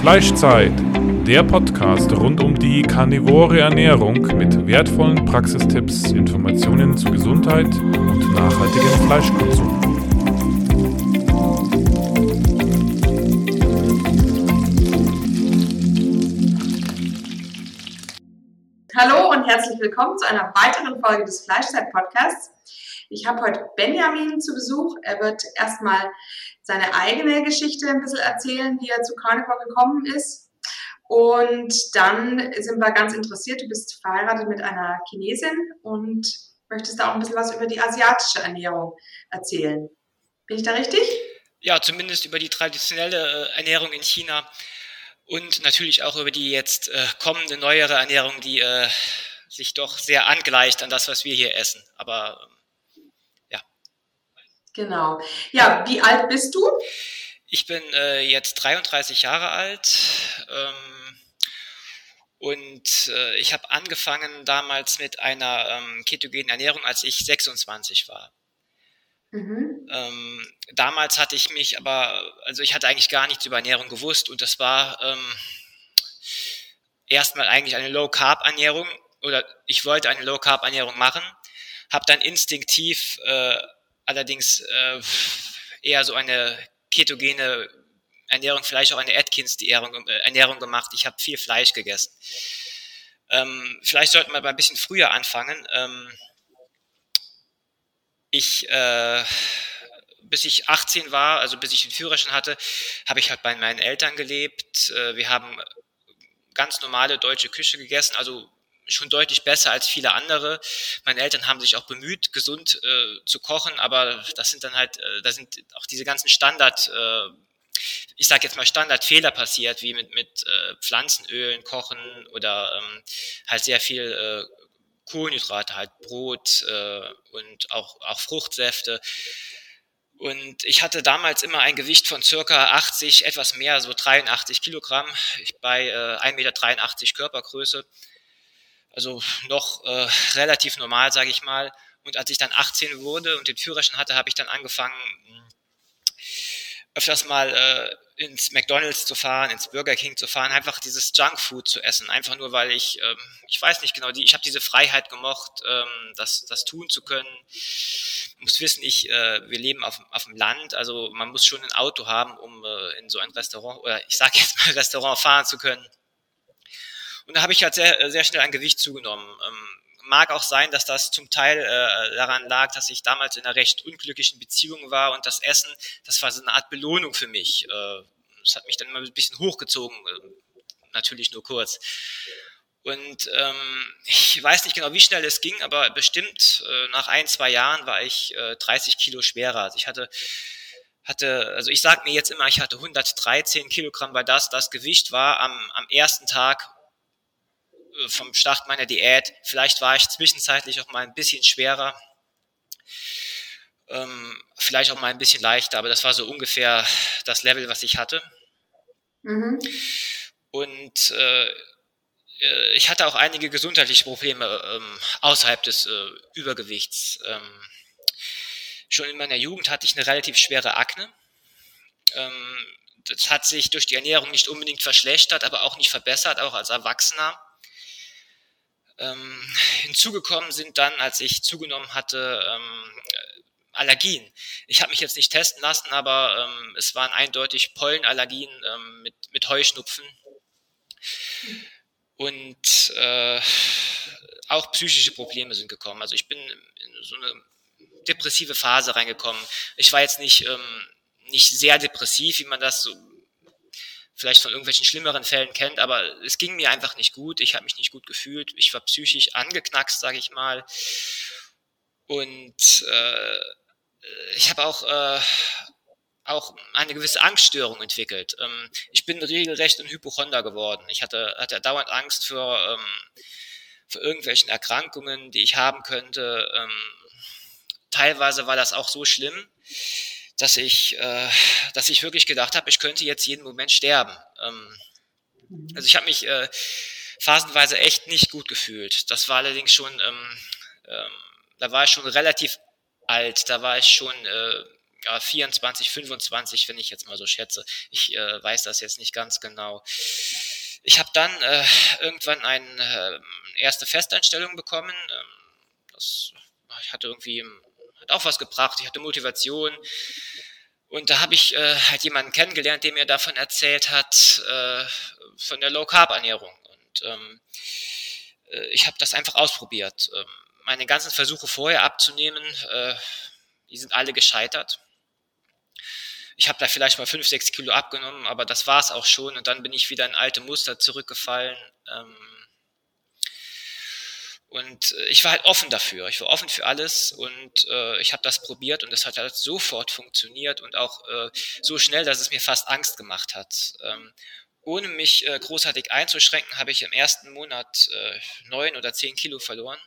Fleischzeit, der Podcast rund um die karnivore Ernährung mit wertvollen Praxistipps, Informationen zu Gesundheit und nachhaltigem Fleischkonsum. Hallo und herzlich willkommen zu einer weiteren Folge des Fleischzeit-Podcasts. Ich habe heute Benjamin zu Besuch. Er wird erstmal seine eigene Geschichte ein bisschen erzählen, wie er zu Carnivore gekommen ist. Und dann sind wir ganz interessiert. Du bist verheiratet mit einer Chinesin und möchtest da auch ein bisschen was über die asiatische Ernährung erzählen. Bin ich da richtig? Ja, zumindest über die traditionelle äh, Ernährung in China und natürlich auch über die jetzt äh, kommende neuere Ernährung, die äh, sich doch sehr angleicht an das, was wir hier essen. Aber Genau. Ja, wie alt bist du? Ich bin äh, jetzt 33 Jahre alt ähm, und äh, ich habe angefangen damals mit einer ähm, ketogenen Ernährung, als ich 26 war. Mhm. Ähm, damals hatte ich mich aber, also ich hatte eigentlich gar nichts über Ernährung gewusst und das war ähm, erstmal eigentlich eine Low-Carb-Ernährung oder ich wollte eine Low-Carb-Ernährung machen, habe dann instinktiv äh, allerdings äh, eher so eine ketogene Ernährung, vielleicht auch eine Atkins-Ernährung äh, gemacht. Ich habe viel Fleisch gegessen. Ähm, vielleicht sollten wir mal ein bisschen früher anfangen. Ähm, ich, äh, bis ich 18 war, also bis ich den Führerschein hatte, habe ich halt bei meinen Eltern gelebt. Äh, wir haben ganz normale deutsche Küche gegessen, also schon deutlich besser als viele andere. Meine Eltern haben sich auch bemüht, gesund äh, zu kochen, aber das sind dann halt, äh, da sind auch diese ganzen Standard, äh, ich sage jetzt mal Standardfehler passiert, wie mit, mit äh, Pflanzenölen kochen oder ähm, halt sehr viel äh, Kohlenhydrate, halt Brot äh, und auch, auch Fruchtsäfte. Und ich hatte damals immer ein Gewicht von circa 80, etwas mehr, so 83 Kilogramm, bei äh, 1,83 Meter Körpergröße also noch äh, relativ normal, sage ich mal. Und als ich dann 18 wurde und den Führerschein hatte, habe ich dann angefangen, öfters mal äh, ins McDonald's zu fahren, ins Burger King zu fahren, einfach dieses Junkfood zu essen, einfach nur weil ich, ähm, ich weiß nicht genau, die, ich habe diese Freiheit gemocht, ähm, das, das tun zu können. Ich muss wissen, ich, äh, wir leben auf, auf dem Land, also man muss schon ein Auto haben, um äh, in so ein Restaurant oder ich sage jetzt mal Restaurant fahren zu können. Und da habe ich halt sehr, sehr schnell an Gewicht zugenommen. Ähm, mag auch sein, dass das zum Teil äh, daran lag, dass ich damals in einer recht unglücklichen Beziehung war und das Essen, das war so eine Art Belohnung für mich. Äh, das hat mich dann immer ein bisschen hochgezogen, äh, natürlich nur kurz. Und ähm, ich weiß nicht genau, wie schnell es ging, aber bestimmt äh, nach ein, zwei Jahren war ich äh, 30 Kilo schwerer. Also ich hatte, hatte, also ich sage mir jetzt immer, ich hatte 113 Kilogramm, weil das das Gewicht war am, am ersten Tag vom Start meiner Diät. Vielleicht war ich zwischenzeitlich auch mal ein bisschen schwerer, ähm, vielleicht auch mal ein bisschen leichter, aber das war so ungefähr das Level, was ich hatte. Mhm. Und äh, äh ich hatte auch einige gesundheitliche Probleme ähm, außerhalb des äh, Übergewichts. Ähm, schon in meiner Jugend hatte ich eine relativ schwere Akne. Ähm, das hat sich durch die Ernährung nicht unbedingt verschlechtert, aber auch nicht verbessert, auch als Erwachsener. Ähm, hinzugekommen sind dann, als ich zugenommen hatte, ähm, Allergien. Ich habe mich jetzt nicht testen lassen, aber ähm, es waren eindeutig Pollenallergien ähm, mit, mit Heuschnupfen. Und äh, auch psychische Probleme sind gekommen. Also ich bin in so eine depressive Phase reingekommen. Ich war jetzt nicht, ähm, nicht sehr depressiv, wie man das so vielleicht von irgendwelchen schlimmeren Fällen kennt, aber es ging mir einfach nicht gut. Ich habe mich nicht gut gefühlt. Ich war psychisch angeknackst, sage ich mal. Und äh, ich habe auch, äh, auch eine gewisse Angststörung entwickelt. Ähm, ich bin regelrecht ein Hypochonder geworden. Ich hatte, hatte dauernd Angst vor, ähm, vor irgendwelchen Erkrankungen, die ich haben könnte. Ähm, teilweise war das auch so schlimm, dass ich, äh, dass ich wirklich gedacht habe, ich könnte jetzt jeden Moment sterben. Ähm, also ich habe mich äh, phasenweise echt nicht gut gefühlt. Das war allerdings schon, ähm, ähm, da war ich schon relativ alt, da war ich schon äh, ja, 24, 25, wenn ich jetzt mal so schätze. Ich äh, weiß das jetzt nicht ganz genau. Ich habe dann äh, irgendwann eine äh, erste Festeinstellung bekommen. Ähm, das ich hatte irgendwie auch was gebracht. Ich hatte Motivation. Und da habe ich äh, halt jemanden kennengelernt, der mir davon erzählt hat, äh, von der Low Carb Ernährung. Und ähm, äh, ich habe das einfach ausprobiert. Ähm, meine ganzen Versuche vorher abzunehmen, äh, die sind alle gescheitert. Ich habe da vielleicht mal 5, 6 Kilo abgenommen, aber das war es auch schon. Und dann bin ich wieder in alte Muster zurückgefallen. Ähm, und äh, ich war halt offen dafür. Ich war offen für alles und äh, ich habe das probiert und es hat halt sofort funktioniert und auch äh, so schnell, dass es mir fast Angst gemacht hat. Ähm, ohne mich äh, großartig einzuschränken, habe ich im ersten Monat äh, neun oder zehn Kilo verloren.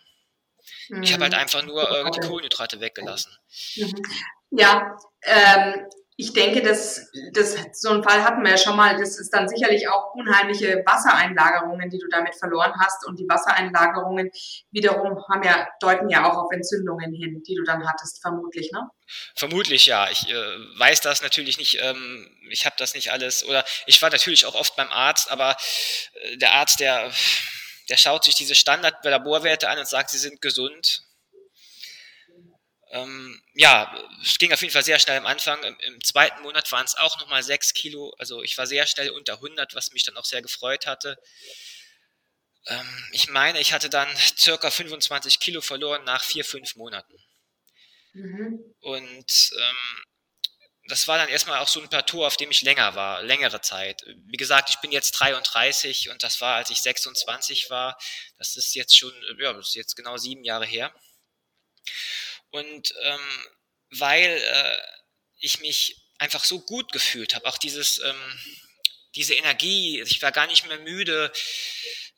Mhm. Ich habe halt mhm. einfach nur äh, die Kohlenhydrate weggelassen. Mhm. Ja, ähm, ich denke, dass, dass so ein Fall hatten wir ja schon mal. Das ist dann sicherlich auch unheimliche Wassereinlagerungen, die du damit verloren hast. Und die Wassereinlagerungen wiederum haben ja, deuten ja auch auf Entzündungen hin, die du dann hattest, vermutlich, ne? Vermutlich ja. Ich äh, weiß das natürlich nicht. Ähm, ich habe das nicht alles. Oder ich war natürlich auch oft beim Arzt, aber äh, der Arzt, der, der schaut sich diese Standard-Laborwerte an und sagt, sie sind gesund ähm, ja, es ging auf jeden Fall sehr schnell am Anfang. Im, im zweiten Monat waren es auch nochmal sechs Kilo. Also ich war sehr schnell unter 100, was mich dann auch sehr gefreut hatte. Ähm, ich meine, ich hatte dann circa 25 Kilo verloren nach vier, fünf Monaten. Mhm. Und ähm, das war dann erstmal auch so ein Plateau, auf dem ich länger war, längere Zeit. Wie gesagt, ich bin jetzt 33 und das war, als ich 26 war. Das ist jetzt schon, ja, das ist jetzt genau sieben Jahre her. Und ähm, weil äh, ich mich einfach so gut gefühlt habe, auch dieses, ähm, diese Energie, ich war gar nicht mehr müde,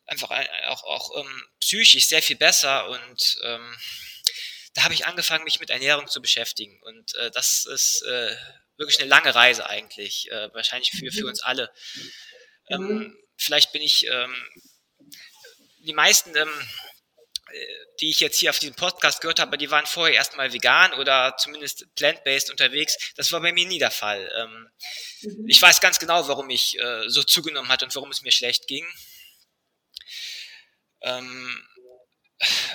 einfach auch, auch ähm, psychisch sehr viel besser und ähm, da habe ich angefangen, mich mit Ernährung zu beschäftigen und äh, das ist äh, wirklich eine lange Reise eigentlich, äh, wahrscheinlich für, für uns alle. Ähm, mhm. vielleicht bin ich, ähm, die meisten ähm, die ich jetzt hier auf diesem Podcast gehört habe, die waren vorher erstmal vegan oder zumindest plant-based unterwegs. Das war bei mir nie der Fall. Ähm, mhm. Ich weiß ganz genau, warum ich äh, so zugenommen hat und warum es mir schlecht ging. Ähm,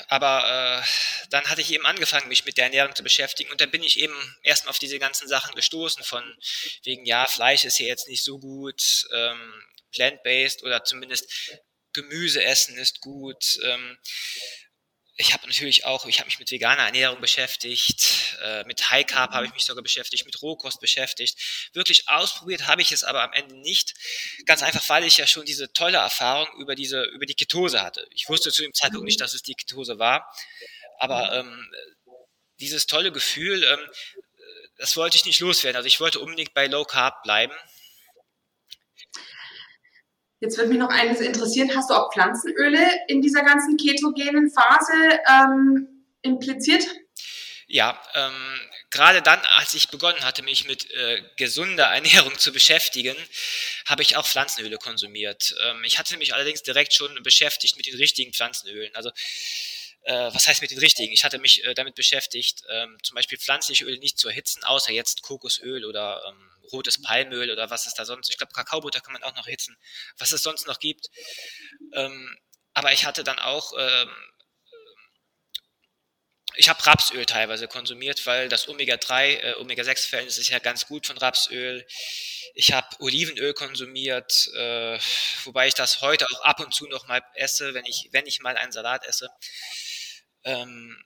aber äh, dann hatte ich eben angefangen, mich mit der Ernährung zu beschäftigen und dann bin ich eben erstmal auf diese ganzen Sachen gestoßen von wegen, ja, Fleisch ist hier jetzt nicht so gut, ähm, plant-based oder zumindest Gemüse essen ist gut. Ähm, ich habe natürlich auch, ich habe mich mit veganer Ernährung beschäftigt, äh, mit High Carb habe ich mich sogar beschäftigt, mit Rohkost beschäftigt. Wirklich ausprobiert habe ich es aber am Ende nicht. Ganz einfach, weil ich ja schon diese tolle Erfahrung über diese, über die Ketose hatte. Ich wusste zu dem Zeitpunkt nicht, dass es die Ketose war, aber ähm, dieses tolle Gefühl, ähm, das wollte ich nicht loswerden. Also ich wollte unbedingt bei Low Carb bleiben Jetzt würde mich noch eines interessieren. Hast du auch Pflanzenöle in dieser ganzen ketogenen Phase ähm, impliziert? Ja, ähm, gerade dann, als ich begonnen hatte, mich mit äh, gesunder Ernährung zu beschäftigen, habe ich auch Pflanzenöle konsumiert. Ähm, ich hatte mich allerdings direkt schon beschäftigt mit den richtigen Pflanzenölen. Also äh, was heißt mit den richtigen? Ich hatte mich äh, damit beschäftigt, ähm, zum Beispiel pflanzliche Öle nicht zu erhitzen, außer jetzt Kokosöl oder ähm, rotes Palmöl oder was es da sonst, ich glaube Kakaobutter kann man auch noch erhitzen, was es sonst noch gibt. Ähm, aber ich hatte dann auch, ähm, ich habe Rapsöl teilweise konsumiert, weil das Omega-3, äh, Omega-6-Verhältnis ist ja ganz gut von Rapsöl. Ich habe Olivenöl konsumiert, äh, wobei ich das heute auch ab und zu noch mal esse, wenn ich, wenn ich mal einen Salat esse. Ähm,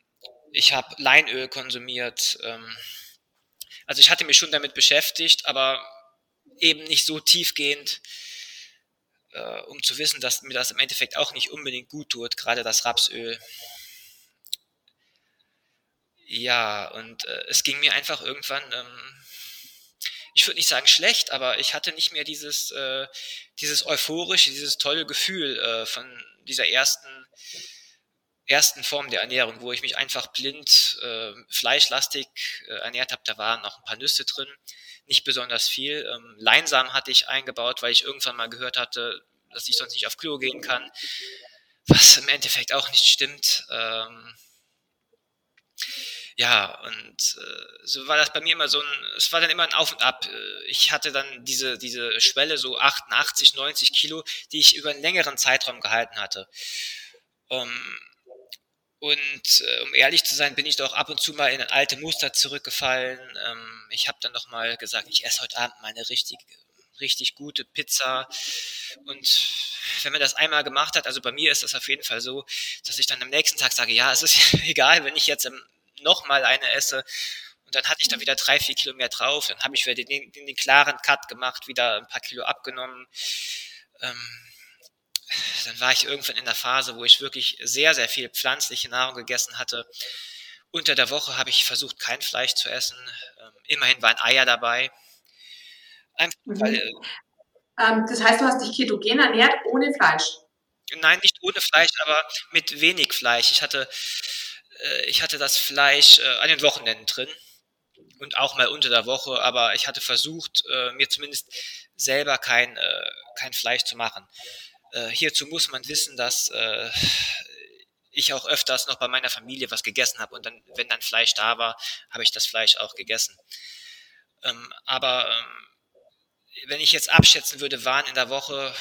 ich habe Leinöl konsumiert. Ähm, also ich hatte mich schon damit beschäftigt, aber eben nicht so tiefgehend, äh, um zu wissen, dass mir das im Endeffekt auch nicht unbedingt gut tut, gerade das Rapsöl. Ja, und äh, es ging mir einfach irgendwann, ähm, ich würde nicht sagen schlecht, aber ich hatte nicht mehr dieses, äh, dieses euphorische, dieses tolle Gefühl äh, von dieser ersten ersten Form der Ernährung, wo ich mich einfach blind äh, fleischlastig äh, ernährt habe. Da waren noch ein paar Nüsse drin, nicht besonders viel. Ähm, Leinsamen hatte ich eingebaut, weil ich irgendwann mal gehört hatte, dass ich sonst nicht auf Klo gehen kann, was im Endeffekt auch nicht stimmt. Ähm, ja, und äh, so war das bei mir immer so ein, es war dann immer ein Auf und Ab. Äh, ich hatte dann diese, diese Schwelle, so 88, 90 Kilo, die ich über einen längeren Zeitraum gehalten hatte. Ähm, und äh, um ehrlich zu sein, bin ich doch ab und zu mal in ein alte Muster zurückgefallen. Ähm, ich habe dann noch mal gesagt, ich esse heute Abend meine richtig, richtig gute Pizza. Und wenn man das einmal gemacht hat, also bei mir ist das auf jeden Fall so, dass ich dann am nächsten Tag sage, ja, es ist egal, wenn ich jetzt noch mal eine esse. Und dann hatte ich da wieder drei, vier Kilo mehr drauf. Dann habe ich wieder den, den, den, klaren Cut gemacht, wieder ein paar Kilo abgenommen. Ähm, dann war ich irgendwann in der Phase, wo ich wirklich sehr, sehr viel pflanzliche Nahrung gegessen hatte. Unter der Woche habe ich versucht, kein Fleisch zu essen. Ähm, immerhin waren Eier dabei. Einfach, mhm. weil, äh, ähm, das heißt, du hast dich ketogen ernährt ohne Fleisch? Nein, nicht ohne Fleisch, aber mit wenig Fleisch. Ich hatte, äh, ich hatte das Fleisch äh, an den Wochenenden drin und auch mal unter der Woche, aber ich hatte versucht, äh, mir zumindest selber kein, äh, kein Fleisch zu machen. Äh, hierzu muss man wissen, dass äh, ich auch öfters noch bei meiner Familie was gegessen habe und dann, wenn dann Fleisch da war, habe ich das Fleisch auch gegessen. Ähm, aber ähm, wenn ich jetzt abschätzen würde, waren in der Woche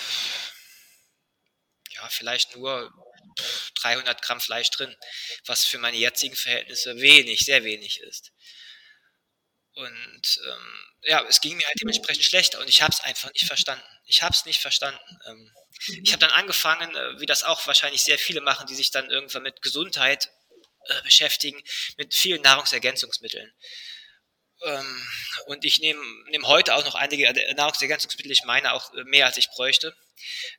ja vielleicht nur 300 Gramm Fleisch drin, was für meine jetzigen Verhältnisse wenig, sehr wenig ist. Und ähm, ja, es ging mir halt dementsprechend schlechter und ich habe es einfach nicht verstanden. Ich habe es nicht verstanden. Ähm, ich habe dann angefangen, äh, wie das auch wahrscheinlich sehr viele machen, die sich dann irgendwann mit Gesundheit äh, beschäftigen, mit vielen Nahrungsergänzungsmitteln. Ähm, und ich nehme nehm heute auch noch einige Nahrungsergänzungsmittel. Ich meine auch äh, mehr, als ich bräuchte.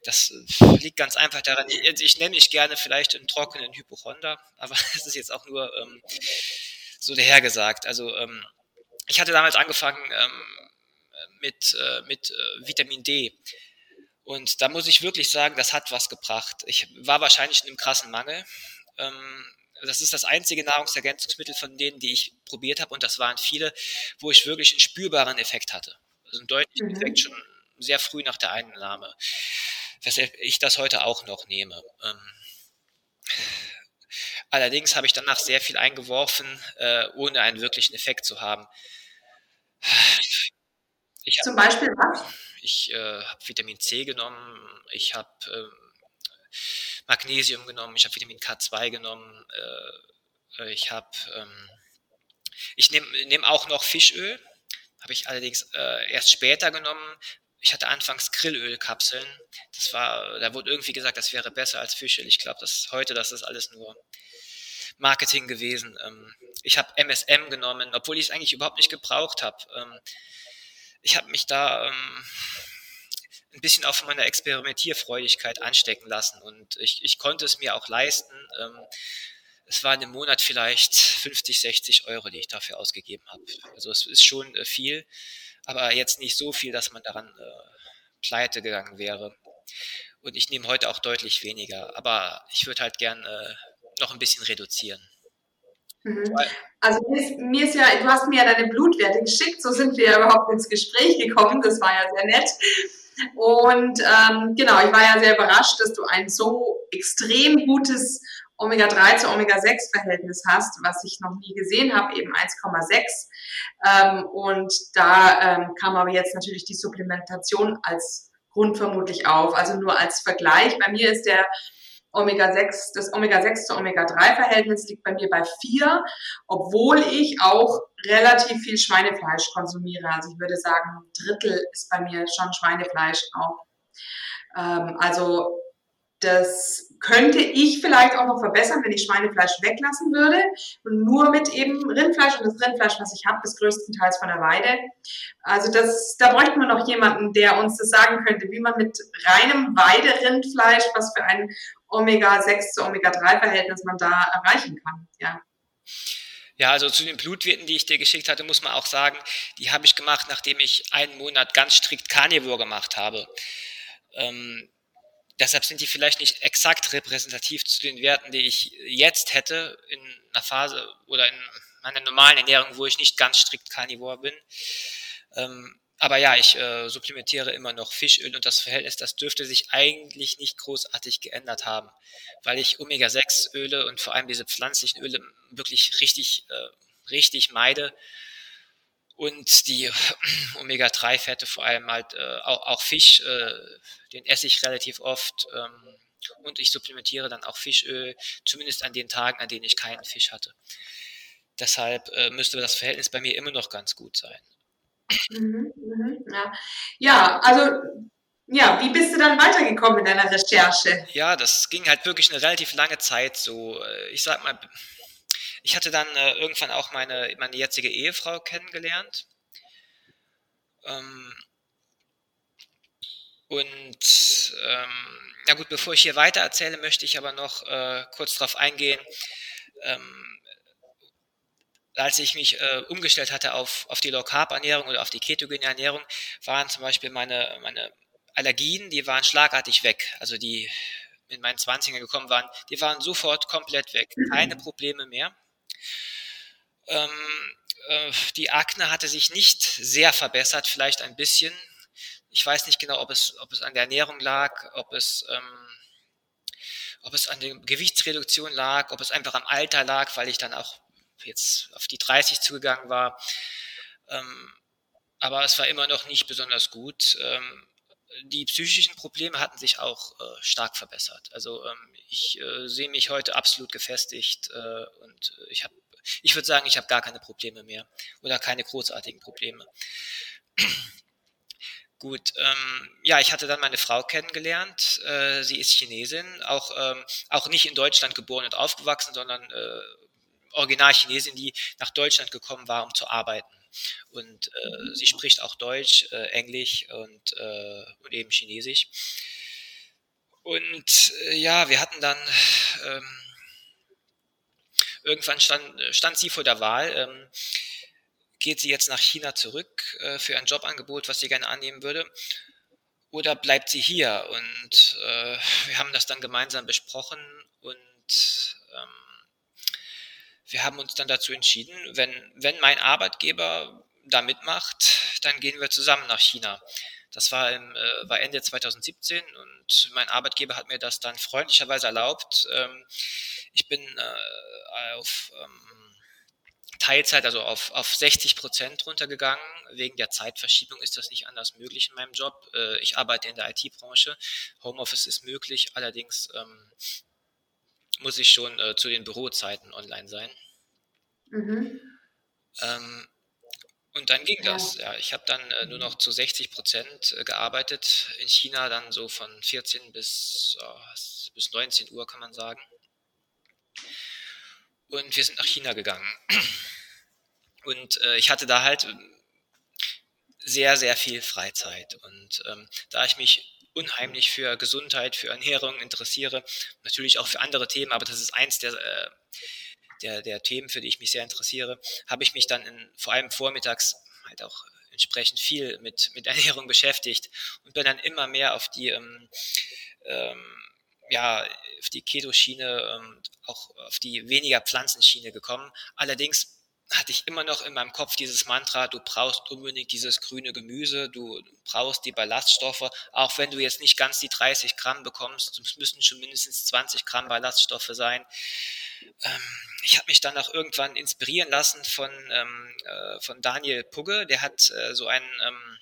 Das äh, liegt ganz einfach daran. Ich, ich nenne nicht gerne vielleicht einen trockenen Hypochonder, aber das ist jetzt auch nur ähm, so dahergesagt. Also ähm, ich hatte damals angefangen ähm, mit, äh, mit äh, Vitamin D. Und da muss ich wirklich sagen, das hat was gebracht. Ich war wahrscheinlich in einem krassen Mangel. Ähm, das ist das einzige Nahrungsergänzungsmittel von denen, die ich probiert habe, und das waren viele, wo ich wirklich einen spürbaren Effekt hatte. Also einen deutlichen mhm. Effekt schon sehr früh nach der Einnahme, weshalb ich das heute auch noch nehme. Ähm, allerdings habe ich danach sehr viel eingeworfen, äh, ohne einen wirklichen Effekt zu haben. Ich Zum Beispiel was? Ich äh, habe Vitamin C genommen, ich habe äh, Magnesium genommen, ich habe Vitamin K2 genommen, äh, ich habe, ähm, ich nehme nehm auch noch Fischöl, habe ich allerdings äh, erst später genommen. Ich hatte anfangs Grillölkapseln. Das war, da wurde irgendwie gesagt, das wäre besser als Fischöl. Ich glaube, dass heute, das ist alles nur Marketing gewesen. Ähm, ich habe MSM genommen, obwohl ich es eigentlich überhaupt nicht gebraucht habe. Ähm, ich habe mich da ähm, ein bisschen auch von meiner Experimentierfreudigkeit anstecken lassen und ich, ich konnte es mir auch leisten. Ähm, es waren im Monat vielleicht 50, 60 Euro, die ich dafür ausgegeben habe. Also es ist schon äh, viel, aber jetzt nicht so viel, dass man daran äh, pleite gegangen wäre. Und ich nehme heute auch deutlich weniger, aber ich würde halt gern äh, noch ein bisschen reduzieren. Mhm. Also mir ist, ja, du hast mir ja deine Blutwerte geschickt, so sind wir ja überhaupt ins Gespräch gekommen, das war ja sehr nett. Und ähm, genau, ich war ja sehr überrascht, dass du ein so extrem gutes Omega-3 zu Omega-6-Verhältnis hast, was ich noch nie gesehen habe, eben 1,6. Ähm, und da ähm, kam aber jetzt natürlich die Supplementation als Grund vermutlich auf. Also nur als Vergleich. Bei mir ist der Omega-6, das Omega-6 zu Omega-3-Verhältnis liegt bei mir bei 4, obwohl ich auch relativ viel Schweinefleisch konsumiere. Also ich würde sagen, ein Drittel ist bei mir schon Schweinefleisch auch. Ähm, also das könnte ich vielleicht auch noch verbessern, wenn ich Schweinefleisch weglassen würde und nur mit eben Rindfleisch und das Rindfleisch, was ich habe, ist größtenteils von der Weide. Also das, da bräuchte man noch jemanden, der uns das sagen könnte, wie man mit reinem Weiderindfleisch, was für ein Omega-6 zu Omega-3-Verhältnis man da erreichen kann. Ja. Ja, also zu den Blutwerten, die ich dir geschickt hatte, muss man auch sagen, die habe ich gemacht, nachdem ich einen Monat ganz strikt Carnivore gemacht habe. Ähm, deshalb sind die vielleicht nicht exakt repräsentativ zu den Werten, die ich jetzt hätte in einer Phase oder in meiner normalen Ernährung, wo ich nicht ganz strikt Carnivore bin. Ähm, aber ja, ich äh, supplementiere immer noch Fischöl und das Verhältnis, das dürfte sich eigentlich nicht großartig geändert haben, weil ich Omega-6-Öle und vor allem diese pflanzlichen Öle wirklich richtig äh, richtig meide. Und die Omega-3-Fette, vor allem halt äh, auch, auch, Fisch, äh, den esse ich relativ oft. Ähm, und ich supplementiere dann auch Fischöl, zumindest an den Tagen, an denen ich keinen Fisch hatte. Deshalb äh, müsste das Verhältnis bei mir immer noch ganz gut sein. Mhm, mhm, ja. ja, also ja, wie bist du dann weitergekommen in deiner Recherche? Ja, das ging halt wirklich eine relativ lange Zeit so. Äh, ich sag mal, ich hatte dann äh, irgendwann auch meine, meine jetzige Ehefrau kennengelernt. Ähm, und ähm, na gut, bevor ich hier weiter erzähle, möchte ich aber noch äh, kurz darauf eingehen. Ähm, als ich mich äh, umgestellt hatte auf, auf die Low-Carb-Ernährung oder auf die ketogene Ernährung, waren zum Beispiel meine, meine Allergien, die waren schlagartig weg. Also die in meinen 20ern gekommen waren, die waren sofort komplett weg. Keine Probleme mehr. Ähm, äh, die Akne hatte sich nicht sehr verbessert, vielleicht ein bisschen. Ich weiß nicht genau, ob es, ob es an der Ernährung lag, ob es, ähm, ob es an der Gewichtsreduktion lag, ob es einfach am Alter lag, weil ich dann auch jetzt auf die 30 zugegangen war. Ähm, aber es war immer noch nicht besonders gut. Ähm, die psychischen Probleme hatten sich auch äh, stark verbessert. Also ähm, ich äh, sehe mich heute absolut gefestigt äh, und ich habe, ich würde sagen, ich habe gar keine Probleme mehr oder keine großartigen Probleme. Gut, ähm, ja, ich hatte dann meine Frau kennengelernt. Äh, sie ist Chinesin, auch, ähm, auch nicht in Deutschland geboren und aufgewachsen, sondern äh, original Chinesin, die nach Deutschland gekommen war, um zu arbeiten. Und äh, sie spricht auch Deutsch, äh, Englisch und, äh, und eben Chinesisch. Und äh, ja, wir hatten dann ähm, irgendwann stand, stand sie vor der Wahl. Ähm, geht sie jetzt nach China zurück äh, für ein Jobangebot, was sie gerne annehmen würde? Oder bleibt sie hier? Und äh, wir haben das dann gemeinsam besprochen und ähm, wir haben uns dann dazu entschieden, wenn, wenn mein Arbeitgeber da mitmacht, dann gehen wir zusammen nach China. Das war, im, äh, war Ende 2017 und mein Arbeitgeber hat mir das dann freundlicherweise erlaubt. Ähm, ich bin äh, auf ähm, Teilzeit, also auf, auf 60 Prozent runtergegangen. Wegen der Zeitverschiebung ist das nicht anders möglich in meinem Job. Äh, ich arbeite in der IT-Branche. Homeoffice ist möglich, allerdings ähm, muss ich schon äh, zu den Bürozeiten online sein. Mhm. Ähm, und dann ging das. Ja, ich habe dann äh, nur noch zu 60 Prozent äh, gearbeitet. In China dann so von 14 bis, oh, bis 19 Uhr, kann man sagen. Und wir sind nach China gegangen. Und äh, ich hatte da halt ähm, sehr, sehr viel Freizeit. Und ähm, da ich mich unheimlich für Gesundheit, für Ernährung interessiere, natürlich auch für andere Themen, aber das ist eins der, äh, der, der Themen, für die ich mich sehr interessiere, habe ich mich dann in, vor allem vormittags halt auch entsprechend viel mit, mit Ernährung beschäftigt und bin dann immer mehr auf die ähm, ähm, ja, auf die Keto-Schiene, ähm, auch auf die weniger Pflanzenschiene gekommen. Allerdings hatte ich immer noch in meinem Kopf dieses Mantra, du brauchst unbedingt dieses grüne Gemüse, du brauchst die Ballaststoffe, auch wenn du jetzt nicht ganz die 30 Gramm bekommst, es müssen schon mindestens 20 Gramm Ballaststoffe sein. Ähm, ich habe mich dann auch irgendwann inspirieren lassen von, ähm, äh, von Daniel Pugge, der hat äh, so einen ähm,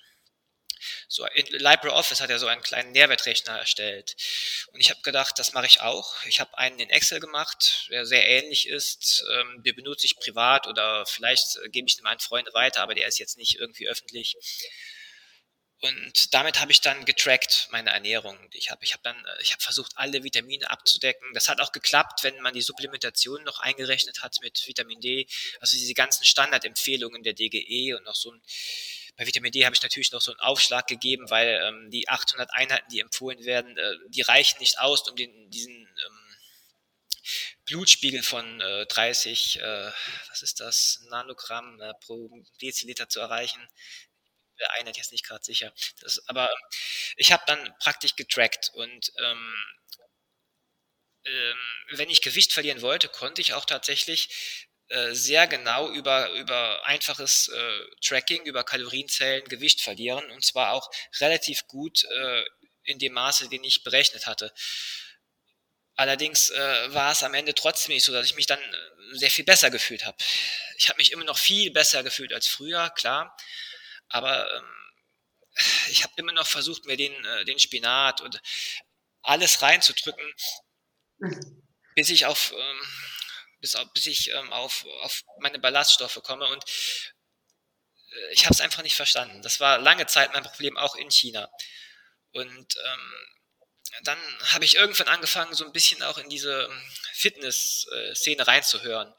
so LibreOffice hat er so einen kleinen Nährwertrechner erstellt. Und ich habe gedacht, das mache ich auch. Ich habe einen in Excel gemacht, der sehr ähnlich ist. Ähm, den benutze ich privat oder vielleicht äh, gebe ich den meinen Freunden weiter, aber der ist jetzt nicht irgendwie öffentlich. Und damit habe ich dann getrackt meine Ernährung. Ich habe ich hab dann äh, ich habe versucht alle Vitamine abzudecken. Das hat auch geklappt, wenn man die Supplementation noch eingerechnet hat mit Vitamin D, also diese ganzen Standardempfehlungen der DGE und noch so ein bei Vitamin D habe ich natürlich noch so einen Aufschlag gegeben, weil ähm, die 800 Einheiten, die empfohlen werden, äh, die reichen nicht aus, um den, diesen ähm, Blutspiegel von äh, 30, äh, was ist das, Nanogramm äh, pro Deziliter zu erreichen. Der Einheit jetzt nicht gerade sicher. Das, aber ich habe dann praktisch getrackt und ähm, ähm, wenn ich Gewicht verlieren wollte, konnte ich auch tatsächlich äh, sehr genau über, über einfaches äh, Tracking, über Kalorienzellen Gewicht verlieren und zwar auch relativ gut äh, in dem Maße, den ich berechnet hatte. Allerdings äh, war es am Ende trotzdem nicht so, dass ich mich dann äh, sehr viel besser gefühlt habe. Ich habe mich immer noch viel besser gefühlt als früher, klar. Aber ähm, ich habe immer noch versucht, mir den, äh, den Spinat und alles reinzudrücken, mhm. bis ich auf, ähm, bis, bis ich ähm, auf, auf meine Ballaststoffe komme. Und äh, ich habe es einfach nicht verstanden. Das war lange Zeit mein Problem, auch in China. Und ähm, dann habe ich irgendwann angefangen, so ein bisschen auch in diese ähm, Fitness-Szene reinzuhören.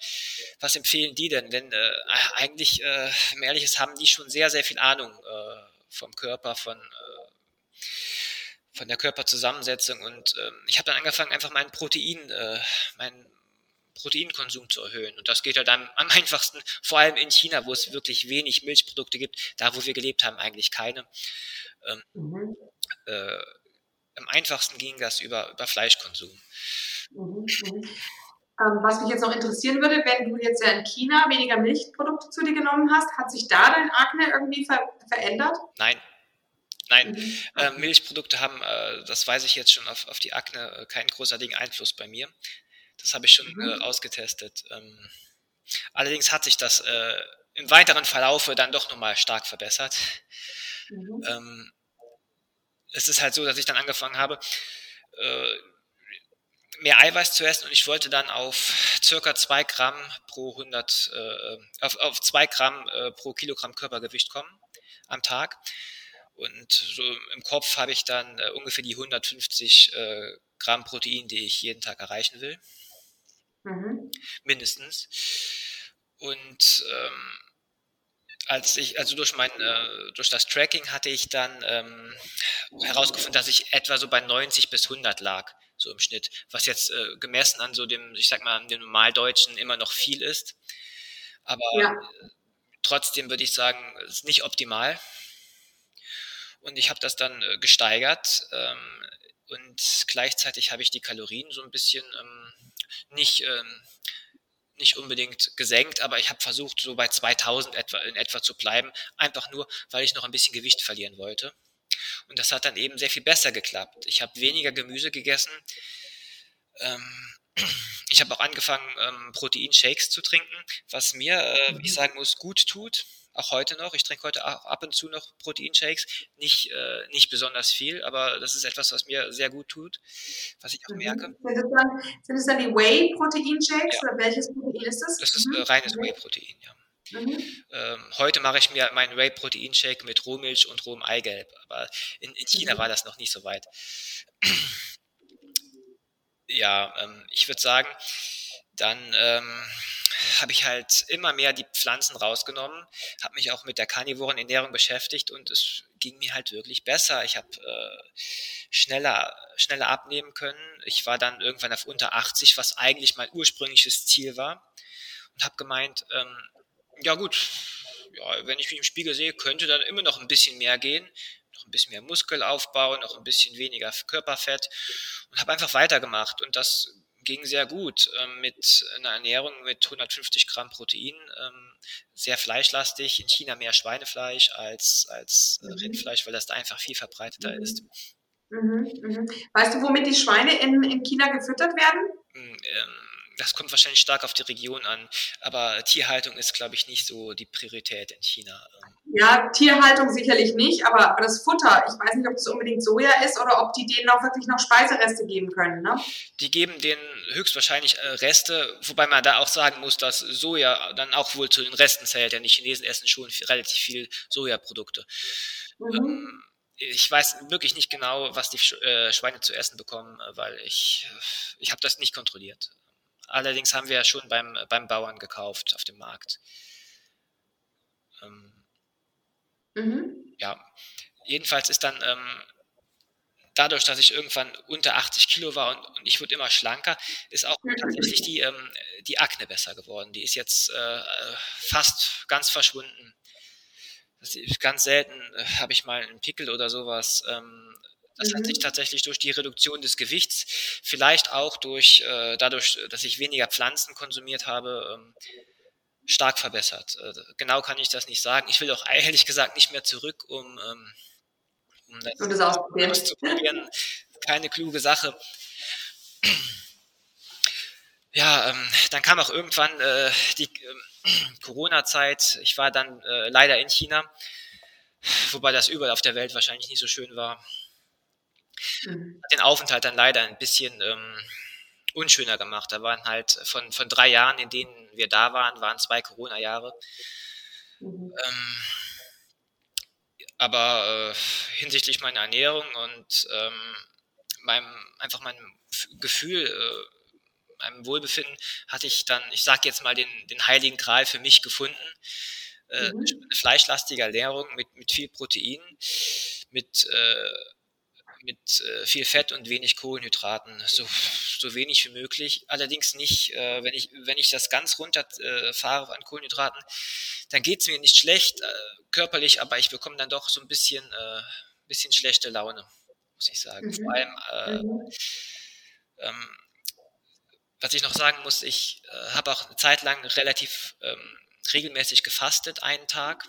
Was empfehlen die denn? Denn äh, eigentlich, äh, um ehrliches, haben die schon sehr, sehr viel Ahnung äh, vom Körper, von, äh, von der Körperzusammensetzung. Und äh, ich habe dann angefangen, einfach meinen Protein, äh, meinen Proteinkonsum zu erhöhen. Und das geht halt am, am einfachsten, vor allem in China, wo es wirklich wenig Milchprodukte gibt, da wo wir gelebt haben, eigentlich keine. Ähm, mhm. äh, am einfachsten ging das über, über Fleischkonsum. Mhm, mhm. Ähm, was mich jetzt noch interessieren würde, wenn du jetzt ja in China weniger Milchprodukte zu dir genommen hast, hat sich da dein Akne irgendwie ver verändert? Nein. Nein, äh, Milchprodukte haben, äh, das weiß ich jetzt schon, auf, auf die Akne äh, keinen großartigen Einfluss bei mir. Das habe ich schon mhm. Äh, ausgetestet. Ähm, allerdings hat sich das äh, im weiteren Verlaufe dann doch nochmal stark verbessert. Mhm. Ähm, es ist halt so, dass ich dann angefangen habe, äh, mehr Eiweiß zu essen und ich wollte dann auf circa zwei Gramm pro 100, äh, auf, auf zwei Gramm äh, pro Kilogramm Körpergewicht kommen am Tag. Und so im Kopf habe ich dann äh, ungefähr die 150 äh, Gramm Protein, die ich jeden Tag erreichen will. Mhm. Mindestens. Und ähm, als ich, also durch mein, äh, durch das Tracking hatte ich dann ähm, herausgefunden, dass ich etwa so bei 90 bis 100 lag, so im Schnitt, was jetzt äh, gemessen an so dem, ich sag mal, dem Normaldeutschen immer noch viel ist. Aber ja. trotzdem würde ich sagen, es ist nicht optimal. Und ich habe das dann äh, gesteigert ähm, und gleichzeitig habe ich die Kalorien so ein bisschen ähm, nicht ähm, nicht unbedingt gesenkt, aber ich habe versucht, so bei 2000 etwa, in etwa zu bleiben, einfach nur, weil ich noch ein bisschen Gewicht verlieren wollte. Und das hat dann eben sehr viel besser geklappt. Ich habe weniger Gemüse gegessen. Ähm, ich habe auch angefangen, ähm, Proteinshakes zu trinken, was mir, äh, wie ich sagen muss, gut tut auch heute noch. Ich trinke heute auch ab und zu noch Proteinshakes. Nicht, äh, nicht besonders viel, aber das ist etwas, was mir sehr gut tut, was ich auch mhm. merke. Sind es dann, sind dann die Whey-Proteinshakes ja. oder welches Protein ist das? Das ist mhm. äh, reines Whey-Protein, ja. Mhm. Ähm, heute mache ich mir meinen Whey-Protein-Shake mit Rohmilch und rohem Eigelb, aber in, in China mhm. war das noch nicht so weit. ja, ähm, ich würde sagen, dann ähm, habe ich halt immer mehr die Pflanzen rausgenommen, habe mich auch mit der karnivoren Ernährung beschäftigt und es ging mir halt wirklich besser. Ich habe äh, schneller, schneller abnehmen können. Ich war dann irgendwann auf unter 80, was eigentlich mein ursprüngliches Ziel war und habe gemeint, ähm, ja gut, ja, wenn ich mich im Spiegel sehe, könnte dann immer noch ein bisschen mehr gehen, noch ein bisschen mehr Muskelaufbau, noch ein bisschen weniger Körperfett und habe einfach weitergemacht und das ging sehr gut ähm, mit einer Ernährung mit 150 Gramm Protein, ähm, sehr fleischlastig, in China mehr Schweinefleisch als, als mhm. Rindfleisch, weil das da einfach viel verbreiteter mhm. ist. Mhm, mhm. Weißt du, womit die Schweine in, in China gefüttert werden? Hm, ähm, das kommt wahrscheinlich stark auf die Region an, aber Tierhaltung ist, glaube ich, nicht so die Priorität in China. Ja, Tierhaltung sicherlich nicht, aber, das Futter, ich weiß nicht, ob es unbedingt Soja ist oder ob die denen auch wirklich noch Speisereste geben können. Ne? Die geben denen höchstwahrscheinlich äh, Reste, wobei man da auch sagen muss, dass Soja dann auch wohl zu den Resten zählt, denn die Chinesen essen schon relativ viel Sojaprodukte. Mhm. Ähm, ich weiß wirklich nicht genau, was die äh, Schweine zu essen bekommen, weil ich, ich habe das nicht kontrolliert. Allerdings haben wir ja schon beim, beim Bauern gekauft auf dem Markt. Ähm, mhm. Ja, jedenfalls ist dann ähm, dadurch, dass ich irgendwann unter 80 Kilo war und, und ich wurde immer schlanker, ist auch mhm. tatsächlich die, ähm, die Akne besser geworden. Die ist jetzt äh, fast ganz verschwunden. ganz selten äh, habe ich mal einen Pickel oder sowas. Ähm, das mhm. hat sich mhm. tatsächlich durch die Reduktion des Gewichts, vielleicht auch durch äh, dadurch, dass ich weniger Pflanzen konsumiert habe, ähm, stark verbessert. Äh, genau kann ich das nicht sagen. Ich will auch ehrlich gesagt nicht mehr zurück, um, ähm, um das, das auszuprobieren. Keine kluge Sache. ja, ähm, dann kam auch irgendwann äh, die äh, Corona-Zeit. Ich war dann äh, leider in China, wobei das überall auf der Welt wahrscheinlich nicht so schön war. Mhm. Den Aufenthalt dann leider ein bisschen ähm, unschöner gemacht. Da waren halt von, von drei Jahren, in denen wir da waren, waren zwei Corona-Jahre. Mhm. Ähm, aber äh, hinsichtlich meiner Ernährung und ähm, meinem, einfach meinem Gefühl, äh, meinem Wohlbefinden, hatte ich dann, ich sage jetzt mal, den, den heiligen Gral für mich gefunden. Äh, mhm. Eine fleischlastige Ernährung mit, mit viel Protein, mit äh, mit äh, viel Fett und wenig Kohlenhydraten, so, so wenig wie möglich. Allerdings nicht, äh, wenn, ich, wenn ich das ganz runterfahre äh, an Kohlenhydraten, dann geht es mir nicht schlecht äh, körperlich, aber ich bekomme dann doch so ein bisschen, äh, bisschen schlechte Laune, muss ich sagen. Mhm. Vor allem, äh, mhm. ähm, was ich noch sagen muss, ich habe auch eine Zeit lang relativ ähm, regelmäßig gefastet, einen Tag.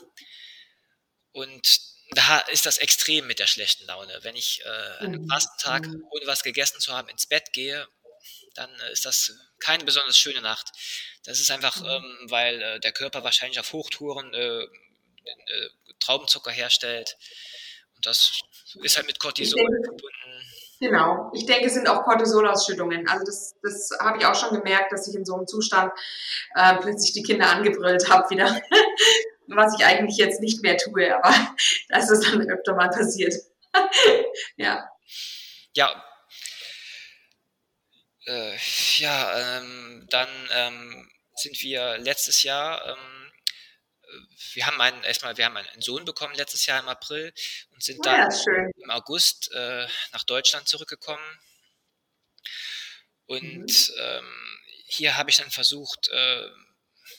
Und da ist das extrem mit der schlechten Laune. Wenn ich äh, an einem Fastentag, mhm. ohne was gegessen zu haben, ins Bett gehe, dann äh, ist das keine besonders schöne Nacht. Das ist einfach, mhm. ähm, weil äh, der Körper wahrscheinlich auf Hochtouren äh, äh, Traubenzucker herstellt. Und das ist halt mit Cortisol denke, verbunden. Genau. Ich denke, es sind auch Cortisolausschüttungen. Also das, das habe ich auch schon gemerkt, dass ich in so einem Zustand äh, plötzlich die Kinder angebrüllt habe wieder. Was ich eigentlich jetzt nicht mehr tue, aber das ist dann öfter mal passiert. ja. Ja. Äh, ja, ähm, dann ähm, sind wir letztes Jahr, ähm, wir haben einen, erstmal, wir haben einen Sohn bekommen letztes Jahr im April und sind oh, dann ja, im August äh, nach Deutschland zurückgekommen. Und mhm. Ähm, hier habe ich dann versucht, äh,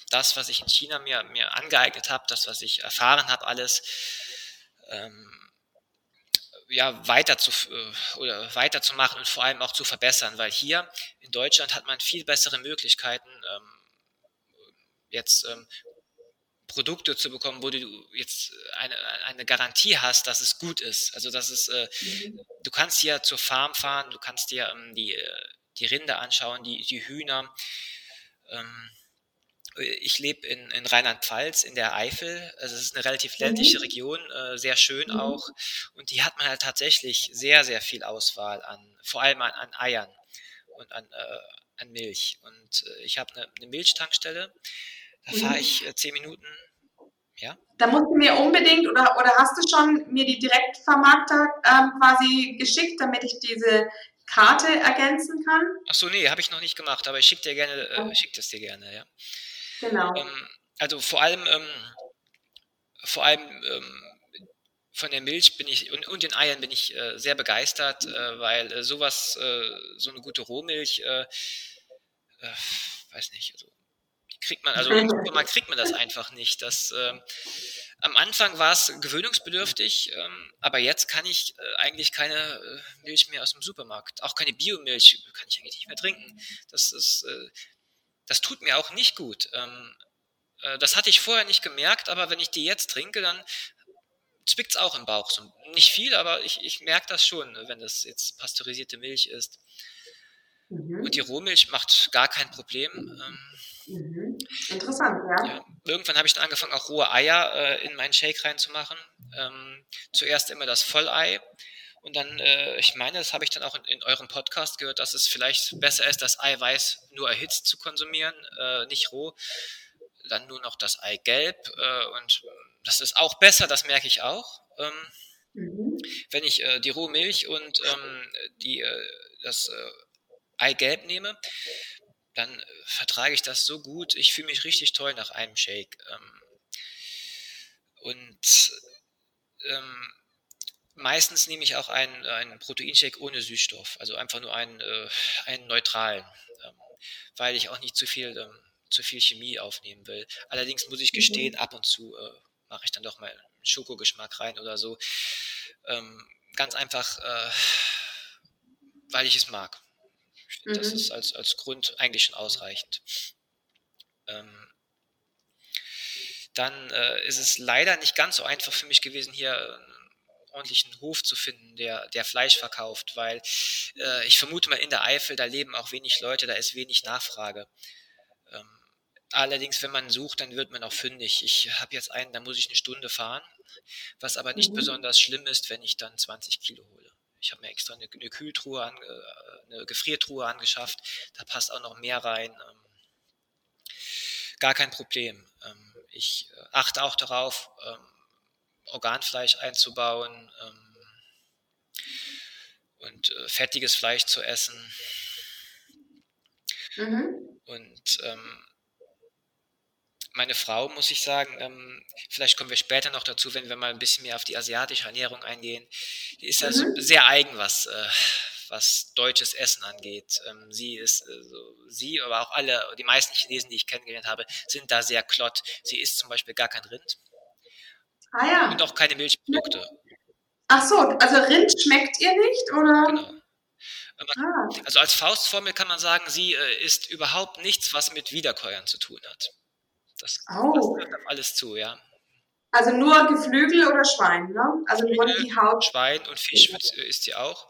das, was ich in China mir, mir angeeignet habe, das, was ich erfahren habe, alles ähm, ja, weiter zu, äh, oder weiterzumachen und vor allem auch zu verbessern, weil hier in Deutschland hat man viel bessere Möglichkeiten, ähm, jetzt ähm, Produkte zu bekommen, wo du jetzt eine, eine Garantie hast, dass es gut ist. Also dass es, äh, du kannst hier zur Farm fahren, du kannst dir ähm, die, äh, die Rinde anschauen, die, die Hühner. Ähm, ich lebe in, in Rheinland-Pfalz, in der Eifel. Also es ist eine relativ ländliche mhm. Region, äh, sehr schön mhm. auch. Und die hat man halt tatsächlich sehr, sehr viel Auswahl an, vor allem an, an Eiern und an, äh, an Milch. Und äh, ich habe eine, eine Milchtankstelle. Da mhm. fahre ich äh, zehn Minuten. Ja. Da musst du mir unbedingt oder, oder hast du schon mir die Direktvermarkter ähm, quasi geschickt, damit ich diese Karte ergänzen kann? Ach so, nee, habe ich noch nicht gemacht, aber ich schicke dir gerne, äh, schick das dir gerne, ja. Genau. Ähm, also vor allem, ähm, vor allem ähm, von der Milch bin ich und, und den Eiern bin ich äh, sehr begeistert, äh, weil äh, sowas, äh, so eine gute Rohmilch, äh, äh, weiß nicht, also die kriegt man, also im Supermarkt kriegt man das einfach nicht. Das, ähm, am Anfang war es gewöhnungsbedürftig, ähm, aber jetzt kann ich eigentlich keine Milch mehr aus dem Supermarkt, auch keine Biomilch kann ich eigentlich nicht mehr trinken. Das ist das tut mir auch nicht gut. Ähm, äh, das hatte ich vorher nicht gemerkt, aber wenn ich die jetzt trinke, dann zwickt es auch im Bauch. So, nicht viel, aber ich, ich merke das schon, wenn das jetzt pasteurisierte Milch ist. Mhm. Und die Rohmilch macht gar kein Problem. Ähm, mhm. Interessant, ja. ja. Irgendwann habe ich dann angefangen, auch rohe Eier äh, in meinen Shake reinzumachen. Ähm, zuerst immer das Vollei und dann, äh, ich meine, das habe ich dann auch in, in, eurem Podcast gehört, dass es vielleicht besser ist, das Eiweiß nur erhitzt zu konsumieren, äh, nicht roh. Dann nur noch das Eigelb. Äh, und das ist auch besser, das merke ich auch. Ähm, mhm. Wenn ich äh, die rohe Milch und ähm, die, äh, das äh, Eigelb nehme, dann vertrage ich das so gut. Ich fühle mich richtig toll nach einem Shake. Ähm, und ähm, Meistens nehme ich auch einen, einen Proteinshake ohne Süßstoff, also einfach nur einen, äh, einen neutralen, ähm, weil ich auch nicht zu viel, ähm, zu viel Chemie aufnehmen will. Allerdings muss ich gestehen, mhm. ab und zu äh, mache ich dann doch mal einen Schokogeschmack rein oder so. Ähm, ganz einfach, äh, weil ich es mag. Ich mhm. das ist als, als Grund eigentlich schon ausreichend. Ähm, dann äh, ist es leider nicht ganz so einfach für mich gewesen, hier ordentlichen Hof zu finden, der, der Fleisch verkauft, weil äh, ich vermute mal in der Eifel, da leben auch wenig Leute, da ist wenig Nachfrage. Ähm, allerdings, wenn man sucht, dann wird man auch fündig. Ich habe jetzt einen, da muss ich eine Stunde fahren, was aber nicht mhm. besonders schlimm ist, wenn ich dann 20 Kilo hole. Ich habe mir extra eine, eine Kühltruhe, an, äh, eine Gefriertruhe angeschafft, da passt auch noch mehr rein. Ähm, gar kein Problem. Ähm, ich äh, achte auch darauf, ähm, Organfleisch einzubauen ähm, und äh, fettiges Fleisch zu essen. Mhm. Und ähm, meine Frau, muss ich sagen, ähm, vielleicht kommen wir später noch dazu, wenn wir mal ein bisschen mehr auf die asiatische Ernährung eingehen. Die ist also mhm. sehr eigen, was, äh, was deutsches Essen angeht. Ähm, sie ist, also, sie, aber auch alle, die meisten Chinesen, die ich kennengelernt habe, sind da sehr klott. Sie isst zum Beispiel gar kein Rind. Ah ja. Und auch keine Milchprodukte. Ach so, also Rind schmeckt ihr nicht, oder? Genau. Ah. Also als Faustformel kann man sagen, sie äh, isst überhaupt nichts, was mit Wiederkäuern zu tun hat. Das, oh. das auf alles zu, ja. Also nur Geflügel oder Schwein, ne? Also nur die Haut. Schwein und Fisch isst sie auch.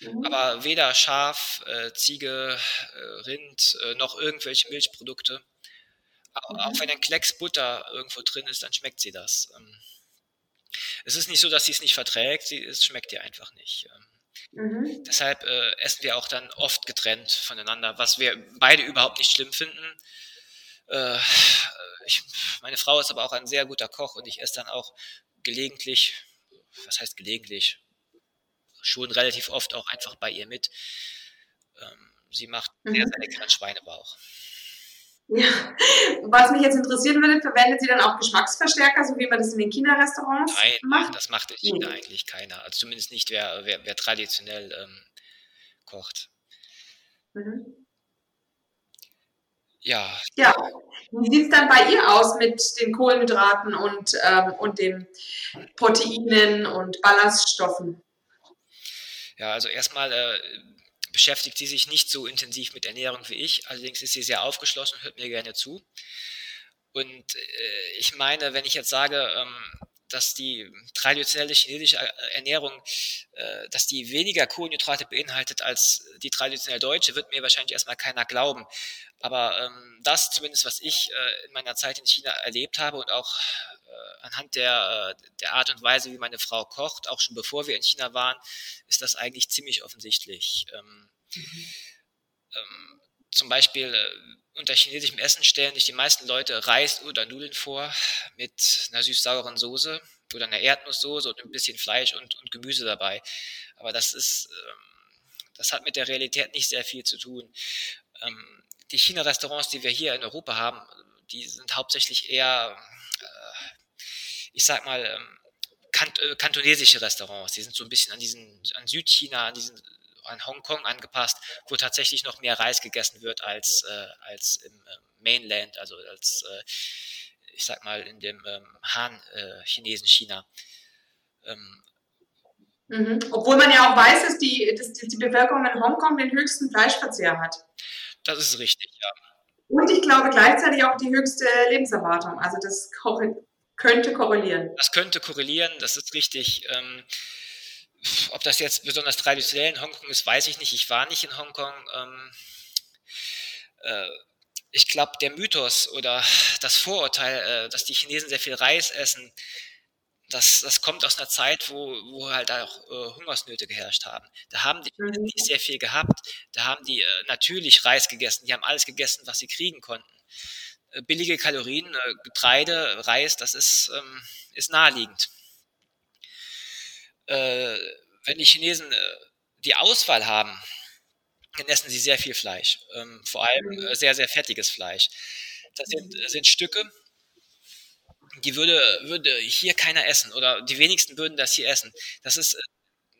Mhm. Aber weder Schaf, äh, Ziege, äh, Rind, äh, noch irgendwelche Milchprodukte. Mhm. Auch wenn ein Klecks Butter irgendwo drin ist, dann schmeckt sie das. Ähm, es ist nicht so, dass sie es nicht verträgt, sie, es schmeckt ihr einfach nicht. Ähm, mhm. Deshalb äh, essen wir auch dann oft getrennt voneinander, was wir beide überhaupt nicht schlimm finden. Äh, ich, meine Frau ist aber auch ein sehr guter Koch und ich esse dann auch gelegentlich, was heißt gelegentlich, schon relativ oft auch einfach bei ihr mit. Ähm, sie macht mhm. sehr, sehr leckeren Schweinebauch. Ja, was mich jetzt interessieren würde, verwendet sie dann auch Geschmacksverstärker, so wie man das in den China-Restaurants macht? Nein, das macht in China mhm. eigentlich keiner. Also zumindest nicht, wer, wer, wer traditionell ähm, kocht. Mhm. Ja. Ja. Wie sieht es dann bei ihr aus mit den Kohlenhydraten und, ähm, und den Proteinen und Ballaststoffen? Ja, also erstmal äh, beschäftigt sie sich nicht so intensiv mit Ernährung wie ich. Allerdings ist sie sehr aufgeschlossen und hört mir gerne zu. Und äh, ich meine, wenn ich jetzt sage, ähm, dass die traditionelle chinesische äh, Ernährung, äh, dass die weniger Kohlenhydrate beinhaltet als die traditionell deutsche, wird mir wahrscheinlich erstmal keiner glauben. Aber ähm, das zumindest, was ich äh, in meiner Zeit in China erlebt habe und auch anhand der, äh, der Art und Weise, wie meine Frau kocht, auch schon bevor wir in China waren, ist das eigentlich ziemlich offensichtlich. Ähm, mhm. ähm, zum Beispiel äh, unter chinesischem Essen stellen sich die meisten Leute Reis oder Nudeln vor mit einer süß-sauren Soße oder einer Erdnusssoße und ein bisschen Fleisch und, und Gemüse dabei. Aber das ist, ähm, das hat mit der Realität nicht sehr viel zu tun. Ähm, die China-Restaurants, die wir hier in Europa haben, die sind hauptsächlich eher ich sag mal, ähm, kant äh, kantonesische Restaurants. Die sind so ein bisschen an diesen, an Südchina, an diesen, an Hongkong angepasst, wo tatsächlich noch mehr Reis gegessen wird als, äh, als im äh, Mainland, also als, äh, ich sag mal, in dem ähm, Han-Chinesen China. Ähm, mhm. Obwohl man ja auch weiß, dass die, dass die Bevölkerung in Hongkong den höchsten Fleischverzehr hat. Das ist richtig, ja. Und ich glaube gleichzeitig auch die höchste Lebenserwartung. Also das könnte korrelieren. Das könnte korrelieren, das ist richtig. Ähm, ob das jetzt besonders traditionell in Hongkong ist, weiß ich nicht. Ich war nicht in Hongkong. Ähm, äh, ich glaube, der Mythos oder das Vorurteil, äh, dass die Chinesen sehr viel Reis essen, das, das kommt aus einer Zeit, wo, wo halt auch äh, Hungersnöte geherrscht haben. Da haben die mhm. nicht sehr viel gehabt. Da haben die äh, natürlich Reis gegessen. Die haben alles gegessen, was sie kriegen konnten. Äh, billige Kalorien, äh, Getreide, Reis, das ist, ähm, ist naheliegend. Äh, wenn die Chinesen die Auswahl haben, dann essen sie sehr viel Fleisch, ähm, vor allem äh, sehr, sehr fettiges Fleisch. Das sind, sind Stücke, die würde, würde hier keiner essen oder die wenigsten würden das hier essen. Das ist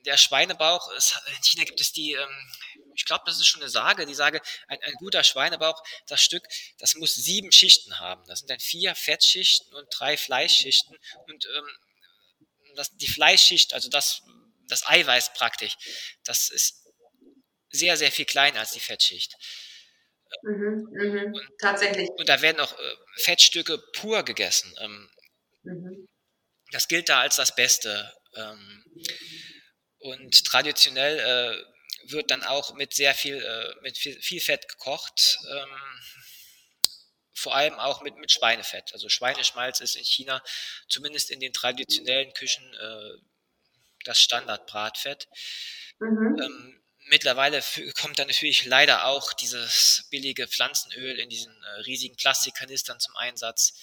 der Schweinebauch. Ist, in China gibt es die ähm, ich glaube, das ist schon eine Sage, die sage, ein, ein, guter Schweinebauch, das Stück, das muss sieben Schichten haben. Das sind dann vier Fettschichten und drei Fleischschichten. Und ähm, das, die Fleischschicht, also das, das Eiweiß praktisch, das ist sehr, sehr viel kleiner als die Fettschicht. Mhm, mh, und, tatsächlich. Und da werden auch äh, Fettstücke pur gegessen. Ähm, mhm. Das gilt da als das Beste. Ähm, und traditionell äh, wird dann auch mit sehr viel, äh, mit viel, viel, Fett gekocht. Ähm, vor allem auch mit, mit Schweinefett. Also Schweineschmalz ist in China, zumindest in den traditionellen Küchen, äh, das Standardbratfett. Mhm. Ähm, mittlerweile kommt dann natürlich leider auch dieses billige Pflanzenöl in diesen äh, riesigen Plastikkanistern zum Einsatz.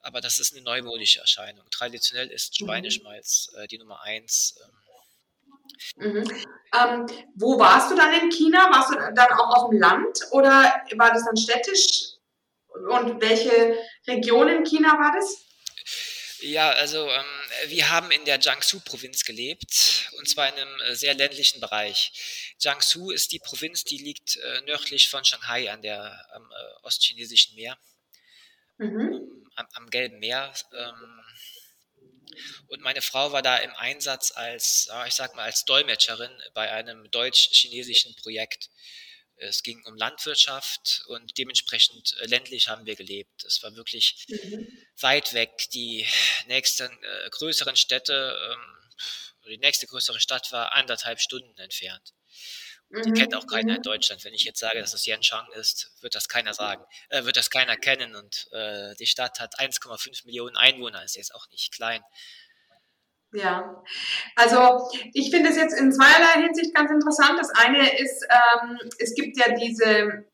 Aber das ist eine neumodische Erscheinung. Traditionell ist mhm. Schweineschmalz äh, die Nummer eins. Ähm. Mhm. Ähm, wo warst du dann in China? Warst du dann auch auf dem Land oder war das dann städtisch? Und welche Region in China war das? Ja, also ähm, wir haben in der Jiangsu-Provinz gelebt und zwar in einem äh, sehr ländlichen Bereich. Jiangsu ist die Provinz, die liegt äh, nördlich von Shanghai an der, am äh, ostchinesischen Meer, mhm. Ähm, am, am, Gelben Meer. Ähm, und meine Frau war da im Einsatz als, ich sag mal, als Dolmetscherin bei einem deutsch-chinesischen Projekt. Es ging um Landwirtschaft und dementsprechend äh, ländlich haben wir gelebt. Es war wirklich mhm. weit weg. Die nächsten äh, größeren Städte, ähm, die nächste größere Stadt war anderthalb Stunden entfernt. Mhm. Die kennt auch keiner in mhm. Deutschland. Wenn ich jetzt sage, dass es Yanchang ist, wird das keiner sagen, äh, wird das keiner kennen. Und äh, die Stadt hat 1,5 Millionen Einwohner, ist jetzt auch nicht klein. Ja, also ich finde es jetzt in zweierlei Hinsicht ganz interessant. Das eine ist, ähm, es gibt ja diese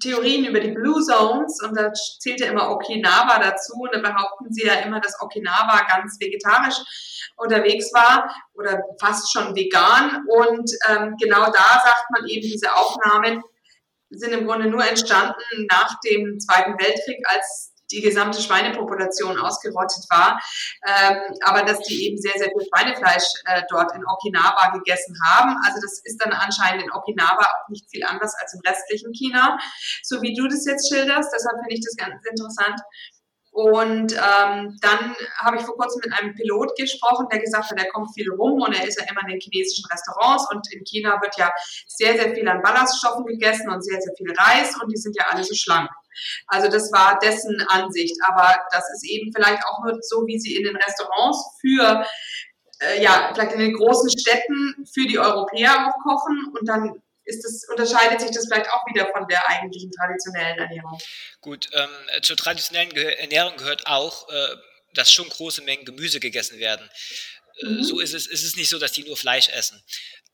Theorien über die Blue Zones und da zählt ja immer Okinawa dazu und da behaupten sie ja immer, dass Okinawa ganz vegetarisch unterwegs war oder fast schon vegan und ähm, genau da sagt man eben, diese Aufnahmen sind im Grunde nur entstanden nach dem Zweiten Weltkrieg, als die gesamte Schweinepopulation ausgerottet war, ähm, aber dass die eben sehr, sehr viel Schweinefleisch äh, dort in Okinawa gegessen haben. Also das ist dann anscheinend in Okinawa auch nicht viel anders als im restlichen China, so wie du das jetzt schilderst. Deshalb finde ich das ganz interessant. Und ähm, dann habe ich vor kurzem mit einem Pilot gesprochen, der gesagt hat, er kommt viel rum und er ist ja immer in den chinesischen Restaurants und in China wird ja sehr, sehr viel an Ballaststoffen gegessen und sehr, sehr viel Reis und die sind ja alle so schlank. Also das war dessen Ansicht. Aber das ist eben vielleicht auch nur so, wie sie in den Restaurants für, äh, ja, vielleicht in den großen Städten für die Europäer auch kochen und dann ist das, unterscheidet sich das vielleicht auch wieder von der eigentlichen traditionellen Ernährung. Gut, ähm, zur traditionellen Ge Ernährung gehört auch, äh, dass schon große Mengen Gemüse gegessen werden. Äh, mhm. So ist es, ist es nicht so, dass die nur Fleisch essen.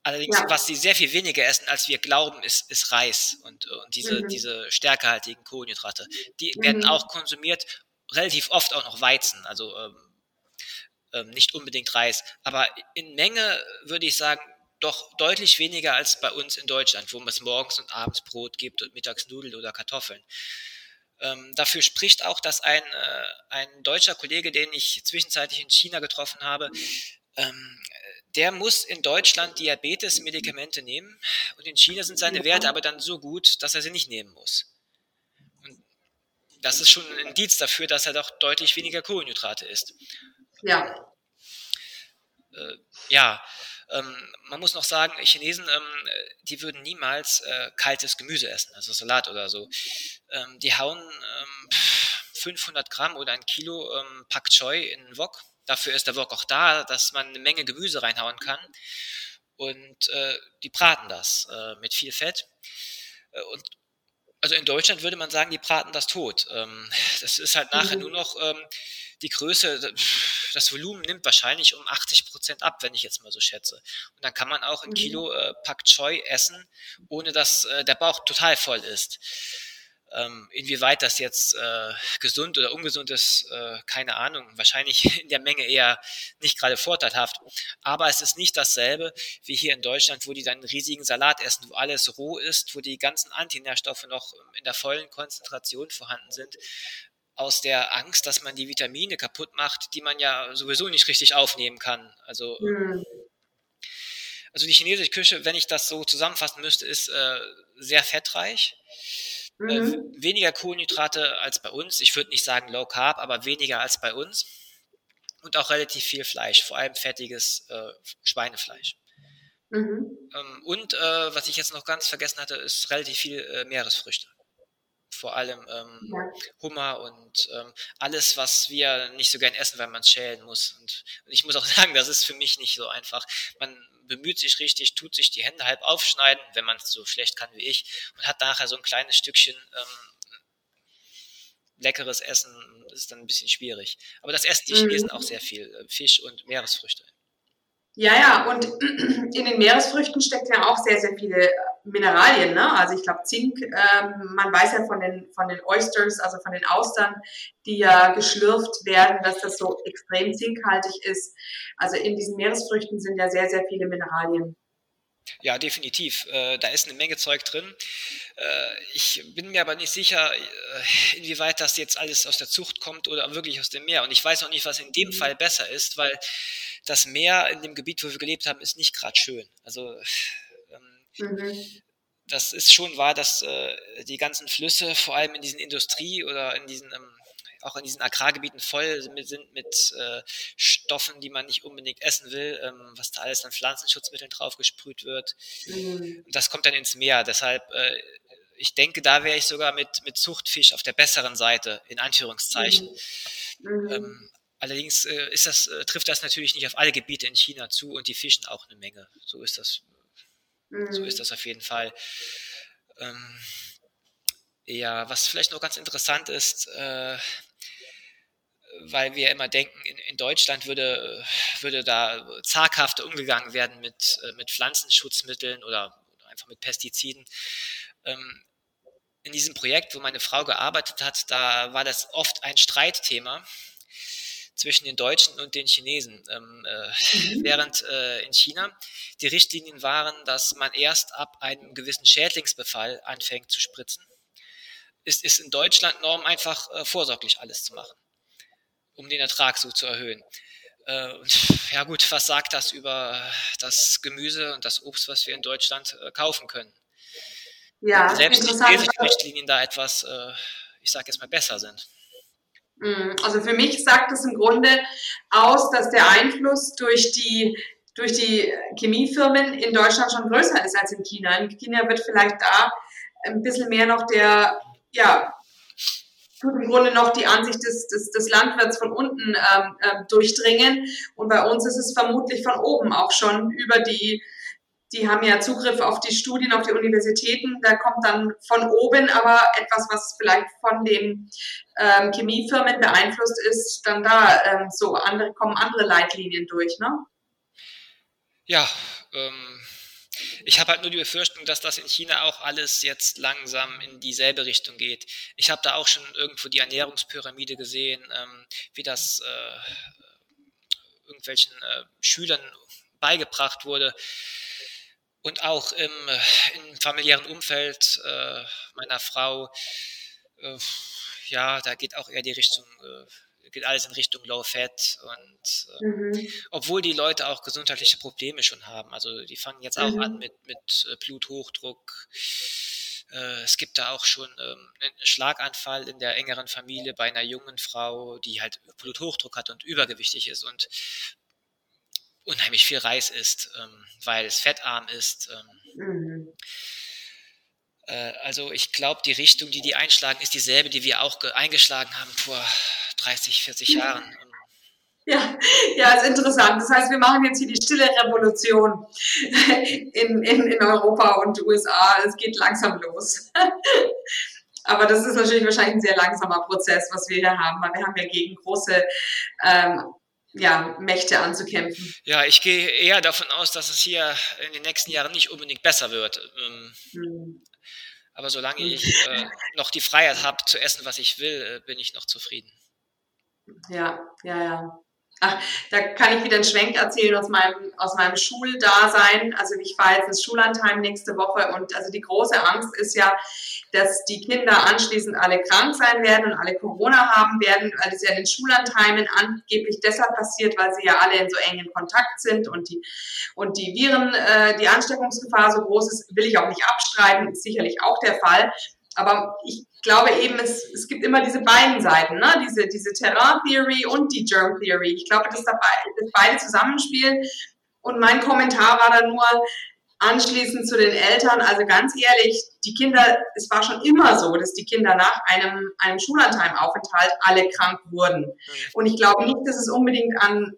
Allerdings, ja. was sie sehr viel weniger essen, als wir glauben, ist, ist Reis und, und diese, mhm. diese stärkehaltigen Kohlenhydrate. Die mhm. werden auch konsumiert, relativ oft auch noch Weizen, also ähm, ähm, nicht unbedingt Reis. Aber in Menge würde ich sagen, doch deutlich weniger als bei uns in Deutschland, wo es morgens und abends Brot gibt und mittags Nudeln oder Kartoffeln. Ähm, dafür spricht auch, dass ein, äh, ein deutscher Kollege, den ich zwischenzeitlich in China getroffen habe, ähm, der muss in Deutschland Diabetes-Medikamente nehmen und in China sind seine Werte aber dann so gut, dass er sie nicht nehmen muss. Und das ist schon ein Indiz dafür, dass er doch deutlich weniger Kohlenhydrate isst. Ja. Äh, ja, ähm, man muss noch sagen, Chinesen, ähm, die würden niemals äh, kaltes Gemüse essen, also Salat oder so. Ähm, die hauen 500 ähm, Gramm oder ein Kilo ähm, Pak Choi in Wok Dafür ist der Wok auch da, dass man eine Menge Gemüse reinhauen kann. Und äh, die braten das äh, mit viel Fett. Äh, und also in Deutschland würde man sagen, die braten das tot. Ähm, das ist halt nachher mhm. nur noch ähm, die Größe, das Volumen nimmt wahrscheinlich um 80 Prozent ab, wenn ich jetzt mal so schätze. Und dann kann man auch ein mhm. Kilo äh, Pak Choi essen, ohne dass äh, der Bauch total voll ist. Ähm, inwieweit das jetzt äh, gesund oder ungesund ist, äh, keine Ahnung. Wahrscheinlich in der Menge eher nicht gerade vorteilhaft. Aber es ist nicht dasselbe wie hier in Deutschland, wo die dann einen riesigen Salat essen, wo alles roh ist, wo die ganzen Antinährstoffe noch in der vollen Konzentration vorhanden sind. Aus der Angst, dass man die Vitamine kaputt macht, die man ja sowieso nicht richtig aufnehmen kann. Also, mhm. also die chinesische Küche, wenn ich das so zusammenfassen müsste, ist äh, sehr fettreich äh, mhm. weniger Kohlenhydrate als bei uns. Ich würde nicht sagen Low Carb, aber weniger als bei uns. Und auch relativ viel Fleisch, vor allem fettiges äh, Schweinefleisch. Mhm. Ähm, und äh, was ich jetzt noch ganz vergessen hatte, ist relativ viel äh, Meeresfrüchte. vor allem ähm, ja. Hummer und ähm, alles, was wir nicht so gern essen, weil man es schälen muss. Und, und ich muss auch sagen, das ist für mich nicht so einfach. Man bemüht sich richtig, tut sich die Hände halb aufschneiden, wenn man es so schlecht kann wie ich, und hat nachher so ein kleines Stückchen ähm, leckeres Essen, das ist dann ein bisschen schwierig. Aber das essen die Chinesen mhm. auch sehr viel, äh, Fisch und Meeresfrüchte. Ja, ja, und in den Meeresfrüchten steckt ja auch sehr, sehr viele Mineralien, ne? Also ich glaube Zink, ähm, man weiß ja von den, von den Oysters, also von den Austern, die ja geschlürft werden, dass das so extrem zinkhaltig ist. Also in diesen Meeresfrüchten sind ja sehr, sehr viele Mineralien. Ja, definitiv. Äh, da ist eine Menge Zeug drin. Äh, ich bin mir aber nicht sicher, äh, inwieweit das jetzt alles aus der Zucht kommt oder wirklich aus dem Meer. Und ich weiß auch nicht, was in dem. Fall besser ist, weil das Meer in dem Gebiet, wo wir gelebt haben, ist nicht gerade schön. Also ähm, mhm. das ist schon wahr, dass äh, die ganzen Flüsse, vor allem in diesen Industrie- oder in diesen ähm, auch in diesen Agrargebieten voll sind mit äh, Stoffen, die man nicht unbedingt essen will, ähm, was da alles an Pflanzenschutzmitteln draufgesprüht wird. Mhm. Das kommt dann ins Meer. Deshalb, äh, ich denke, da wäre ich sogar mit, mit Zuchtfisch auf der besseren Seite, in Anführungszeichen. Mhm. mhm. Ähm, Allerdings äh, ist das, äh, trifft das natürlich nicht auf alle Gebiete in China zu und die fischen auch eine Menge. So ist das, mhm. so ist das auf jeden Fall. Ähm, ja, was vielleicht noch ganz interessant ist, äh, weil wir immer denken, in, in, Deutschland würde, würde da zaghafter umgegangen werden mit, äh, mit Pflanzenschutzmitteln oder, oder einfach mit Pestiziden. Ähm, in diesem Projekt, wo meine Frau gearbeitet hat, da war das oft ein Streitthema zwischen den Deutschen und den Chinesen. Ähm, äh, mhm. Während äh, in China die Richtlinien waren, dass man erst ab einem gewissen Schädlingsbefall anfängt zu spritzen, ist, ist in Deutschland Norm einfach äh, vorsorglich alles zu machen, um den Ertrag so zu erhöhen. Äh, und, ja gut, was sagt das über das Gemüse und das Obst, was wir in Deutschland äh, kaufen können? Ja, Selbst die Richtlinien da etwas, äh, ich sage jetzt mal, besser sind. Mm, also für mich sagt es im Grunde aus, dass der Einfluss durch die, durch die Chemiefirmen in Deutschland schon größer ist als in China. In China wird vielleicht da ein bisschen mehr noch der, ja, im Grunde noch die Ansicht des, des, des Landwirts von unten ähm, äh, durchdringen. Und bei uns ist es vermutlich von oben auch schon über die die haben ja Zugriff auf die Studien, auf die Universitäten. Da kommt dann von oben aber etwas, was vielleicht von den ähm, Chemiefirmen beeinflusst ist, dann da ähm, so andere, kommen andere Leitlinien durch, ne? Ja, ähm, ich habe halt nur die Befürchtung, dass das in China auch alles jetzt langsam in dieselbe Richtung geht. Ich habe da auch schon irgendwo die Ernährungspyramide gesehen, ähm, wie das äh, irgendwelchen äh, Schülern beigebracht wurde und auch im, äh, im familiären Umfeld äh, meiner Frau, äh, ja, da geht auch eher die Richtung, äh, geht alles in Richtung Low Fat und äh, mhm. obwohl die Leute auch gesundheitliche Probleme schon haben, also die fangen jetzt auch mhm. an mit, mit äh, Bluthochdruck. Es gibt da auch schon ähm, einen Schlaganfall in der engeren Familie bei einer jungen Frau, die halt Bluthochdruck hat und übergewichtig ist. Und unheimlich viel Reis isst, ähm, weil es fettarm ist. Ähm, mhm. äh, also ich glaube, die Richtung, die die einschlagen, ist dieselbe, die wir auch eingeschlagen haben vor 30, 40 Jahren. Ja, ja, ist interessant. Das heißt, wir machen jetzt hier die stille Revolution in, in, in Europa und USA. Es geht langsam los. Aber das ist natürlich wahrscheinlich ein sehr langsamer Prozess, was wir hier haben, weil wir haben ja gegen große ähm, ja, Mächte anzukämpfen. Ja, ich gehe eher davon aus, dass es hier in den nächsten Jahren nicht unbedingt besser wird. Ähm, hm. Aber solange ich äh, noch die Freiheit habe zu essen, was ich will, äh, bin ich noch zufrieden. Ja, ja, ja. Ach, da kann ich wieder einen Schwenk erzählen aus meinem, aus meinem Schuldasein. Also ich fahre jetzt ins Schullandheim nächste Woche und also die große Angst ist ja, dass die Kinder anschließend alle krank sein werden und alle Corona haben werden, weil es ja in den Schullandheimen angeblich deshalb passiert, weil sie ja alle in so engen Kontakt sind und die, und die Viren, äh, die Ansteckungsgefahr so groß ist, will ich auch nicht abstreiten, ist sicherlich auch der Fall. Aber ich glaube eben, es, es gibt immer diese beiden Seiten, ne? diese, diese Terrain Theory und die Germ Theory. Ich glaube, dass da beide, dass beide zusammenspielen. Und mein Kommentar war dann nur, anschließend zu den Eltern. Also ganz ehrlich, die Kinder, es war schon immer so, dass die Kinder nach einem, einem Schullandheimaufenthalt alle krank wurden. Mhm. Und ich glaube nicht, dass es unbedingt an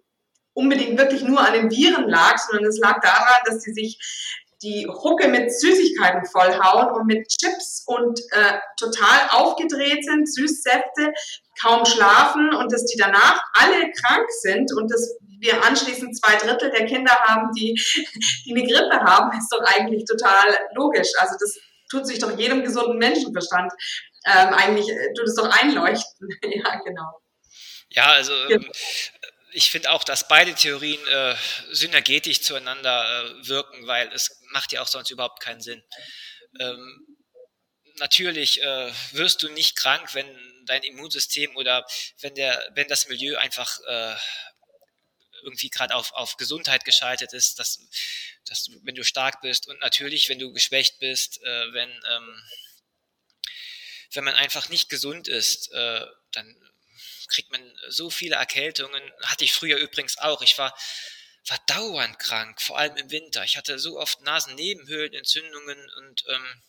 unbedingt wirklich nur an den Viren lag, sondern es lag daran, dass sie sich die Hucke mit Süßigkeiten vollhauen und mit Chips und äh, total aufgedreht sind, Süßsäfte, kaum schlafen und dass die danach alle krank sind und dass wir anschließend zwei Drittel der Kinder haben, die, die eine Grippe haben, ist doch eigentlich total logisch. Also das tut sich doch jedem gesunden Menschenverstand ähm, eigentlich, äh, tut es doch einleuchten. ja, genau. Ja, also ähm, ich finde auch, dass beide Theorien äh, synergetisch zueinander äh, wirken, weil es macht ja auch sonst überhaupt keinen Sinn. Ähm, natürlich äh, wirst du nicht krank, wenn dein Immunsystem oder wenn der, wenn das Milieu einfach äh, irgendwie gerade auf, auf Gesundheit geschaltet ist, dass, dass du, wenn du stark bist und natürlich, wenn du geschwächt bist, äh, wenn, ähm, wenn man einfach nicht gesund ist, äh, dann kriegt man so viele Erkältungen. Hatte ich früher übrigens auch. Ich war, war dauernd krank, vor allem im Winter. Ich hatte so oft Nasennebenhöhlenentzündungen und ähm,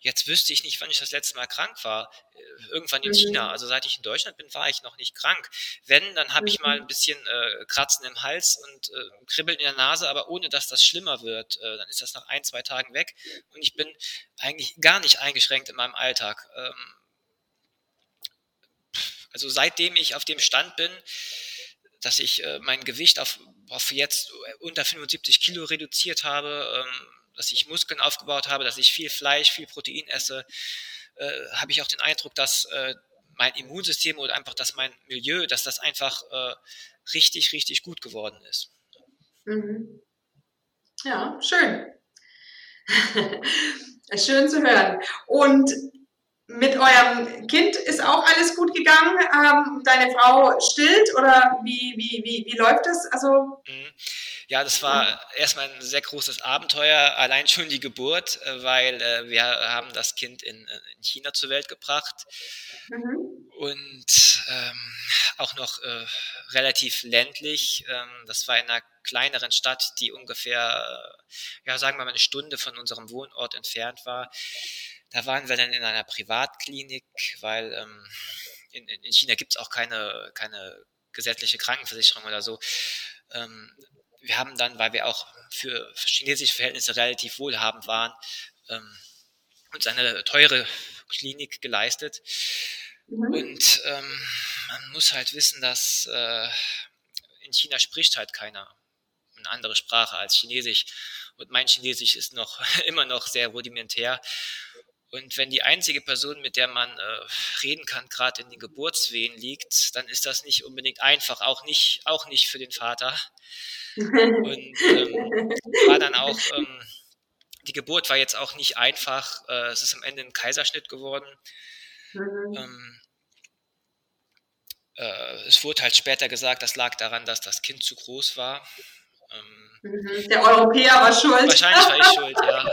Jetzt wüsste ich nicht, wann ich das letzte Mal krank war. Äh, irgendwann in mhm. China. Also seit ich in Deutschland bin, war ich noch nicht krank. Wenn, dann habe ich mal mhm. ein bisschen äh, Kratzen im Hals und äh, Kribbeln in der Nase, aber ohne dass das schlimmer wird. Äh, dann ist das nach ein, zwei Tagen weg und ich bin eigentlich gar nicht eingeschränkt in meinem Alltag. Ähm, also seitdem ich auf dem Stand bin, dass ich äh, mein Gewicht auf, auf jetzt unter 75 Kilo reduziert habe, ähm, dass ich Muskeln aufgebaut habe, dass ich viel Fleisch, viel Protein esse, äh, habe ich auch den Eindruck, dass äh, mein Immunsystem oder einfach, dass mein Milieu, dass das einfach äh, richtig, richtig gut geworden ist. Mhm. Ja, schön. schön zu hören. Und mit eurem Kind ist auch alles gut gegangen? Ähm, deine Frau stillt oder wie, wie, wie, wie läuft das? Also, mhm. Ja, das war erstmal ein sehr großes Abenteuer, allein schon die Geburt, äh, weil äh, wir haben das Kind in, äh, in China zur Welt gebracht mhm. und ähm, auch noch äh, relativ ländlich. Ähm, das war in einer kleineren Stadt, die ungefähr, ja, sagen wir mal, eine Stunde von unserem Wohnort entfernt war. Da waren wir dann in einer Privatklinik, weil ähm, in, in China gibt es auch keine, keine gesetzliche Krankenversicherung oder so. Ähm, wir haben dann, weil wir auch für chinesische Verhältnisse relativ wohlhabend waren, ähm, uns eine teure Klinik geleistet. Mhm. Und ähm, man muss halt wissen, dass äh, in China spricht halt keiner eine andere Sprache als Chinesisch. Und mein Chinesisch ist noch immer noch sehr rudimentär. Und wenn die einzige Person, mit der man äh, reden kann, gerade in den Geburtswehen liegt, dann ist das nicht unbedingt einfach, auch nicht, auch nicht für den Vater. Und ähm, war dann auch, ähm, die Geburt war jetzt auch nicht einfach. Äh, es ist am Ende ein Kaiserschnitt geworden. Mhm. Ähm, äh, es wurde halt später gesagt, das lag daran, dass das Kind zu groß war. Ähm, mhm. Der Europäer war schuld. Wahrscheinlich war ich schuld, ja.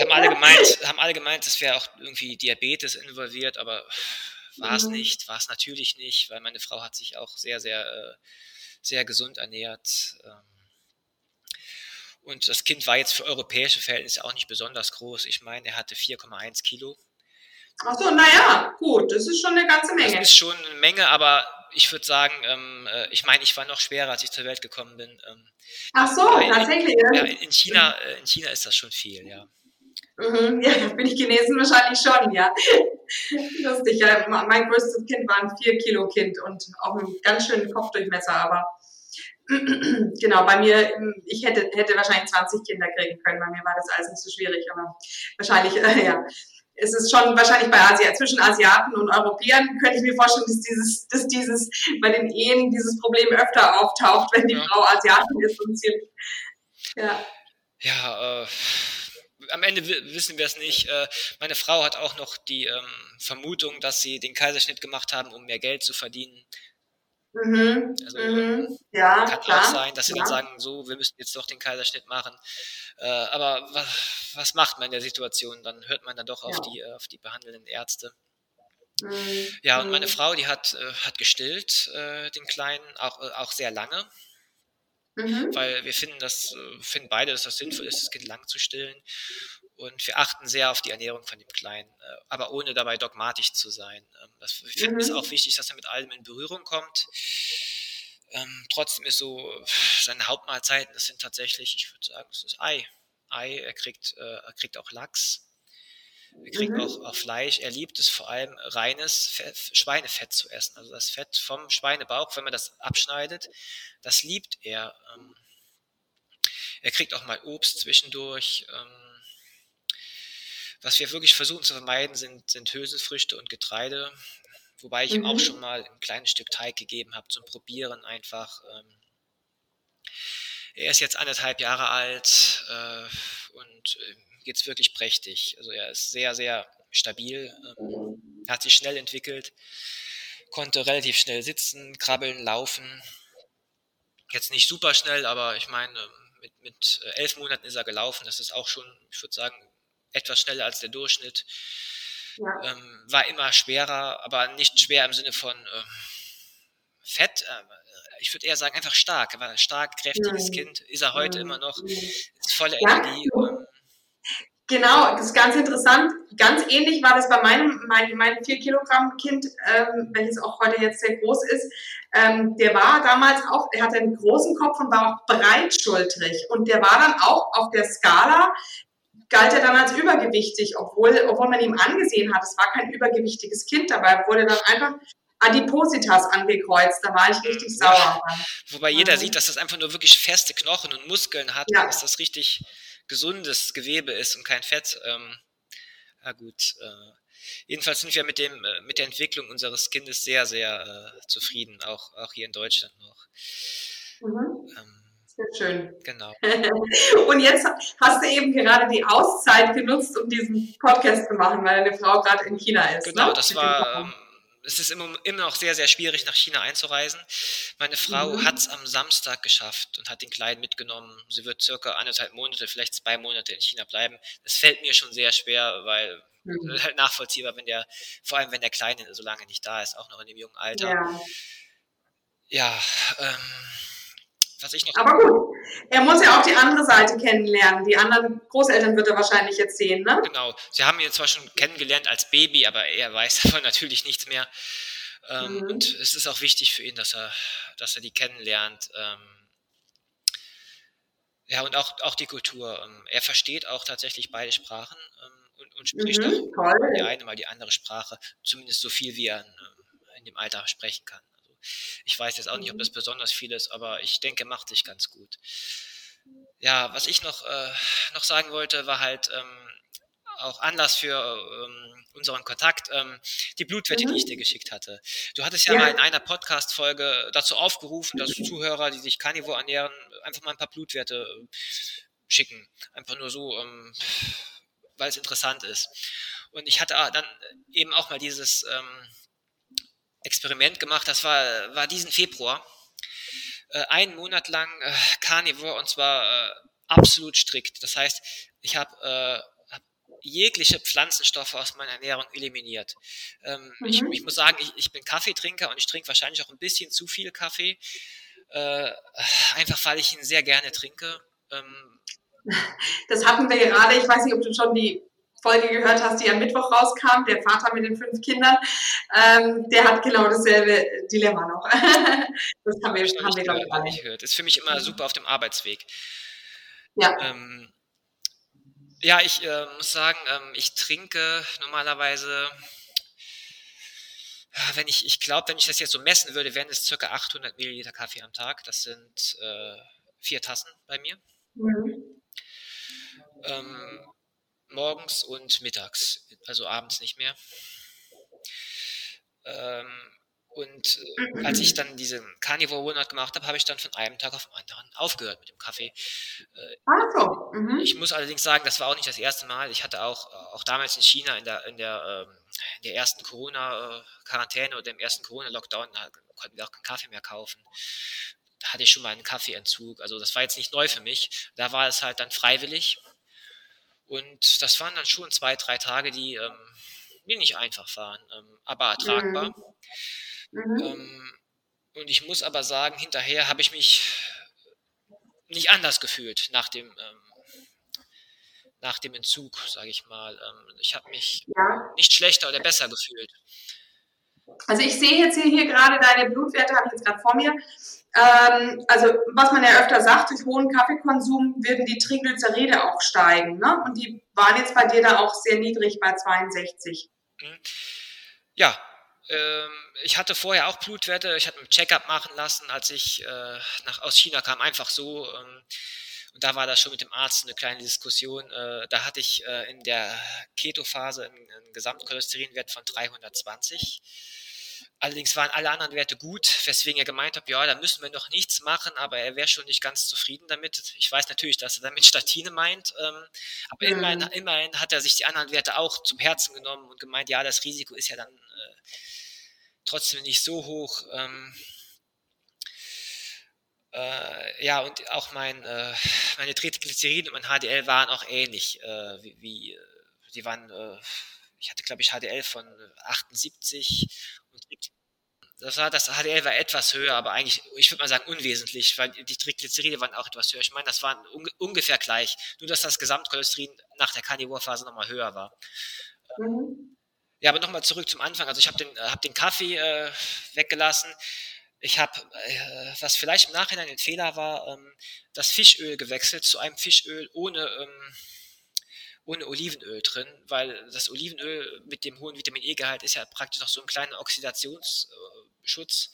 Haben alle gemeint, haben alle gemeint, es wäre auch irgendwie Diabetes involviert, aber war es mhm. nicht, war es natürlich nicht, weil meine Frau hat sich auch sehr, sehr äh, sehr gesund ernährt. Ähm, und das Kind war jetzt für europäische Verhältnisse auch nicht besonders groß. Ich meine, er hatte 4,1 Kilo. Ach so, naja, gut, das ist schon eine ganze Menge. Das ist schon eine Menge, aber ich würde sagen, ähm, äh, ich meine, ich war noch schwerer, als ich zur Welt gekommen bin. Ähm, Ach so, tatsächlich. Ja, in China, äh, in China ist das schon viel, ja. Mhm, ja, bin ich genesen wahrscheinlich schon, ja. Lustig, ja. Mein größtes Kind war ein 4-Kilo-Kind und auch einen ganz schönen Kopfdurchmesser, aber genau, bei mir, ich hätte, hätte wahrscheinlich 20 Kinder kriegen können. Bei mir war das alles nicht so schwierig, aber wahrscheinlich, äh, ja. Es ist schon wahrscheinlich bei Asia, zwischen Asiaten und Europäern könnte ich mir vorstellen, dass dieses, dass dieses bei den Ehen dieses Problem öfter auftaucht, wenn die ja. Frau Asiatin ist und sie, ja. Ja, äh, am Ende wissen wir es nicht. Äh, meine Frau hat auch noch die ähm, Vermutung, dass sie den Kaiserschnitt gemacht haben, um mehr Geld zu verdienen. Mhm. Also mhm. Ja, kann klar. auch sein, dass sie ja. dann sagen, so, wir müssen jetzt doch den Kaiserschnitt machen. Äh, aber was, was, macht man in der Situation? Dann hört man dann doch auf, ja. die, auf die behandelnden Ärzte. Mhm. Ja, und meine mhm. Frau, die hat, äh, hat gestillt, den Kleinen, auch, auch sehr lange. mhm. weil wir finden, das, äh, finden beide, dass das sinnvoll ist, das Kind lang zu stillen. Und wir achten sehr auf die Ernährung von dem Kleinen, äh, aber ohne dabei dogmatisch zu sein. Ähm, das, wir finden es mhm. auch wichtig, dass er mit allem in Berührung kommt. Ähm, trotzdem ist so, seine Hauptmahlzeiten, das sind tatsächlich, ich würde sagen, das ist Ei. Ei, er kriegt, äh, er kriegt auch Lachs. Er kriegt mhm. auch, auch, Fleisch. Er liebt es vor allem, reines Fett, Schweinefett zu essen. Also das Fett vom Schweinebauch, wenn man das abschneidet, das liebt er. Ähm, er kriegt auch mal Obst zwischendurch. Ähm, was wir wirklich versuchen zu vermeiden, sind, sind Hülsenfrüchte und Getreide. Wobei ich mhm. ihm auch mhm. schon mal ein kleines Stück Teig gegeben habe zum Probieren einfach. Ähm, er ist jetzt anderthalb Jahre alt äh, und äh, geht's wirklich prächtig. Also er ist sehr, sehr stabil, ähm, hat sich schnell entwickelt, konnte relativ schnell sitzen, krabbeln, laufen. Jetzt nicht super schnell, aber ich meine, mit, mit äh, elf Monaten ist er gelaufen. Das ist auch schon, ich würde sagen, etwas schneller als der Durchschnitt. Ja. Ähm, war immer schwerer, aber nicht schwer im Sinne von äh, Fett. Äh, ich würde eher sagen, einfach stark. Er war ein stark, kräftiges ja. Kind. Ist er heute ja. immer noch. Ist voller. Energie. Ähm, Genau, das ist ganz interessant. Ganz ähnlich war das bei meinem, mein, mein 4 Kilogramm Kind, ähm, welches auch heute jetzt sehr groß ist. Ähm, der war damals auch, er hatte einen großen Kopf und war auch breitschultrig. Und der war dann auch auf der Skala galt er dann als übergewichtig, obwohl, obwohl man ihm angesehen hat, es war kein übergewichtiges Kind dabei, wurde dann einfach Adipositas angekreuzt. Da war ich richtig ja. sauer. Wobei jeder sieht, dass das einfach nur wirklich feste Knochen und Muskeln hat, ja. dass das richtig gesundes Gewebe ist und kein Fett. Ähm, na gut. Äh, jedenfalls sind wir mit dem äh, mit der Entwicklung unseres Kindes sehr sehr äh, zufrieden, auch auch hier in Deutschland noch. Mhm. Ähm, sehr schön. Genau. Und jetzt hast du eben gerade die Auszeit genutzt, um diesen Podcast zu machen, weil deine Frau gerade in China ist. Genau, ne? das war. Ähm, es ist immer, immer noch sehr, sehr schwierig, nach China einzureisen. Meine Frau mhm. hat es am Samstag geschafft und hat den Kleinen mitgenommen. Sie wird circa anderthalb Monate, vielleicht zwei Monate in China bleiben. Das fällt mir schon sehr schwer, weil mhm. halt nachvollziehbar, wenn der, vor allem wenn der Kleine so lange nicht da ist, auch noch in dem jungen Alter. Ja, ja ähm, was ich noch. Aber gut, er muss ja auch die andere Seite kennenlernen. Die anderen Großeltern wird er wahrscheinlich jetzt sehen, ne? Genau. Sie haben ihn zwar schon kennengelernt als Baby, aber er weiß davon natürlich nichts mehr. Ähm, mhm. Und es ist auch wichtig für ihn, dass er, dass er die kennenlernt. Ähm, ja, und auch, auch die Kultur. Ähm, er versteht auch tatsächlich beide Sprachen ähm, und, und, spricht mhm, auch toll. die eine mal die andere Sprache, zumindest so viel, wie er in, ähm, in dem Alter sprechen kann. Ich weiß jetzt auch nicht, ob das mhm. besonders viel ist, aber ich denke, macht sich ganz gut. Ja, was ich noch, äh, noch sagen wollte, war halt ähm, auch Anlass für ähm, unseren Kontakt, ähm, die Blutwette, mhm. die ich mhm. dir geschickt hatte. Du hattest ja, ja. mal in einer Podcast-Folge dazu aufgerufen, dass Zuhörer, die sich Carnivore ernähren, einfach mal ein paar Blutwerte äh, schicken. Einfach nur so, ähm, weil es interessant ist. Und ich hatte dann eben auch mal dieses ähm, Experiment gemacht, das war, war diesen Februar. Äh, einen Monat lang äh, Carnivore und zwar äh, absolut strikt. Das heißt, ich habe äh, hab jegliche Pflanzenstoffe aus meiner Ernährung eliminiert. Ähm, mhm. ich, ich, muss sagen, ich, ich, bin Kaffeetrinker und ich trinke wahrscheinlich auch ein bisschen zu viel Kaffee. Äh, einfach weil ich ihn sehr gerne trinke. Ähm, das hatten wir gerade, ich weiß nicht, ob du schon die Folge gehört hast, die am Mittwoch rauskam, der Vater mit den fünf Kindern, ähm, der hat genau dasselbe Dilemma noch. das haben wir, haben wir glaube ich, nicht gehört. Ist für mich immer super auf dem Arbeitsweg. Ja. Ähm, ja, ich äh, muss sagen, ähm, ich trinke normalerweise, wenn ich, ich glaube, wenn ich das jetzt so messen würde, wären es circa 800 Milliliter Kaffee am Tag. Das sind äh, vier Tassen bei mir. Mhm. Ähm, morgens und mittags, also abends nicht mehr. Ähm, und äh, als ich dann diesen Carnivore Monat gemacht habe, habe ich dann von einem Tag auf den anderen aufgehört mit dem Kaffee. Äh, Ach so. Mhm. Ich muss allerdings sagen, das war auch nicht das erste Mal. Ich hatte auch, auch damals in China in der, in der, ähm, in der ersten Corona-Quarantäne oder im ersten Corona-Lockdown, da konnten wir auch keinen Kaffee mehr kaufen. Da hatte ich schon mal einen Kaffeeentzug. Also das war jetzt nicht neu für mich. Da war es halt dann freiwillig. Und das waren dann schon zwei, drei Tage, die, ähm, die nicht einfach waren, ähm, aber ertragbar. Mhm. Mhm. Ähm, und ich muss aber sagen, hinterher habe ich mich nicht anders gefühlt nach dem, ähm, nach dem Entzug, sage ich mal. Ähm, ich habe mich ja. nicht schlechter oder besser gefühlt. Also ich sehe jetzt hier, hier gerade deine Blutwerte, habe ich jetzt gerade vor mir. Ähm, also was man ja öfter sagt, durch hohen Kaffeekonsum würden die Triglyceride auch steigen. Ne? Und die waren jetzt bei dir da auch sehr niedrig bei 62. Mhm. Ja, ähm, ich hatte vorher auch Blutwerte. Ich hatte einen Checkup machen lassen, als ich äh, nach, aus China kam, einfach so. Ähm, und da war das schon mit dem Arzt eine kleine Diskussion. Äh, da hatte ich äh, in der Keto-Phase einen, einen Gesamtcholesterinwert von 320. Allerdings waren alle anderen Werte gut, weswegen er gemeint hat, ja, da müssen wir noch nichts machen, aber er wäre schon nicht ganz zufrieden damit. Ich weiß natürlich, dass er damit Statine meint, ähm, aber mhm. immerhin, immerhin, hat er sich die anderen Werte auch zum Herzen genommen und gemeint, ja, das Risiko ist ja dann äh, trotzdem nicht so hoch. Ähm, äh, ja, und auch mein, äh, meine Triglycerin und mein HDL waren auch ähnlich, äh, wie, wie, äh, die waren, äh, ich hatte glaube ich HDL von 78 und das war, das HDL war etwas höher, aber eigentlich, ich würde mal sagen, unwesentlich, weil die Triglyceride waren auch etwas höher. Ich meine, das waren un ungefähr gleich, nur dass das Gesamtcholesterin nach der Carnivore-Phase nochmal höher war. Mhm. Ja, aber nochmal zurück zum Anfang. Also ich habe den, hab den Kaffee äh, weggelassen. Ich habe, äh, was vielleicht im Nachhinein ein Fehler war, ähm, das Fischöl gewechselt zu einem Fischöl ohne, ähm, ohne Olivenöl drin, weil das Olivenöl mit dem hohen Vitamin E-Gehalt ist ja praktisch noch so ein kleiner Oxidationsschutz.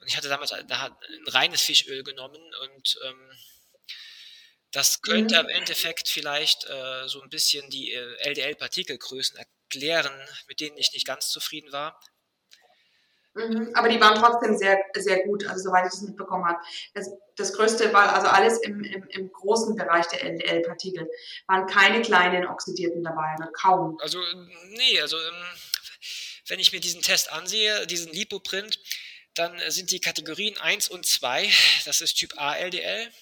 Und ich hatte damals da ein reines Fischöl genommen und ähm, das könnte mhm. im Endeffekt vielleicht äh, so ein bisschen die äh, LDL-Partikelgrößen erklären, mit denen ich nicht ganz zufrieden war. Mhm, aber die waren trotzdem sehr, sehr gut, also soweit ich das mitbekommen habe. Das, das Größte war also alles im, im, im großen Bereich der LDL-Partikel. Waren keine kleinen Oxidierten dabei, oder kaum. Also, nee, also ähm, wenn ich mir diesen Test ansehe, diesen Lipoprint, dann sind die Kategorien 1 und 2, das ist Typ A LDL.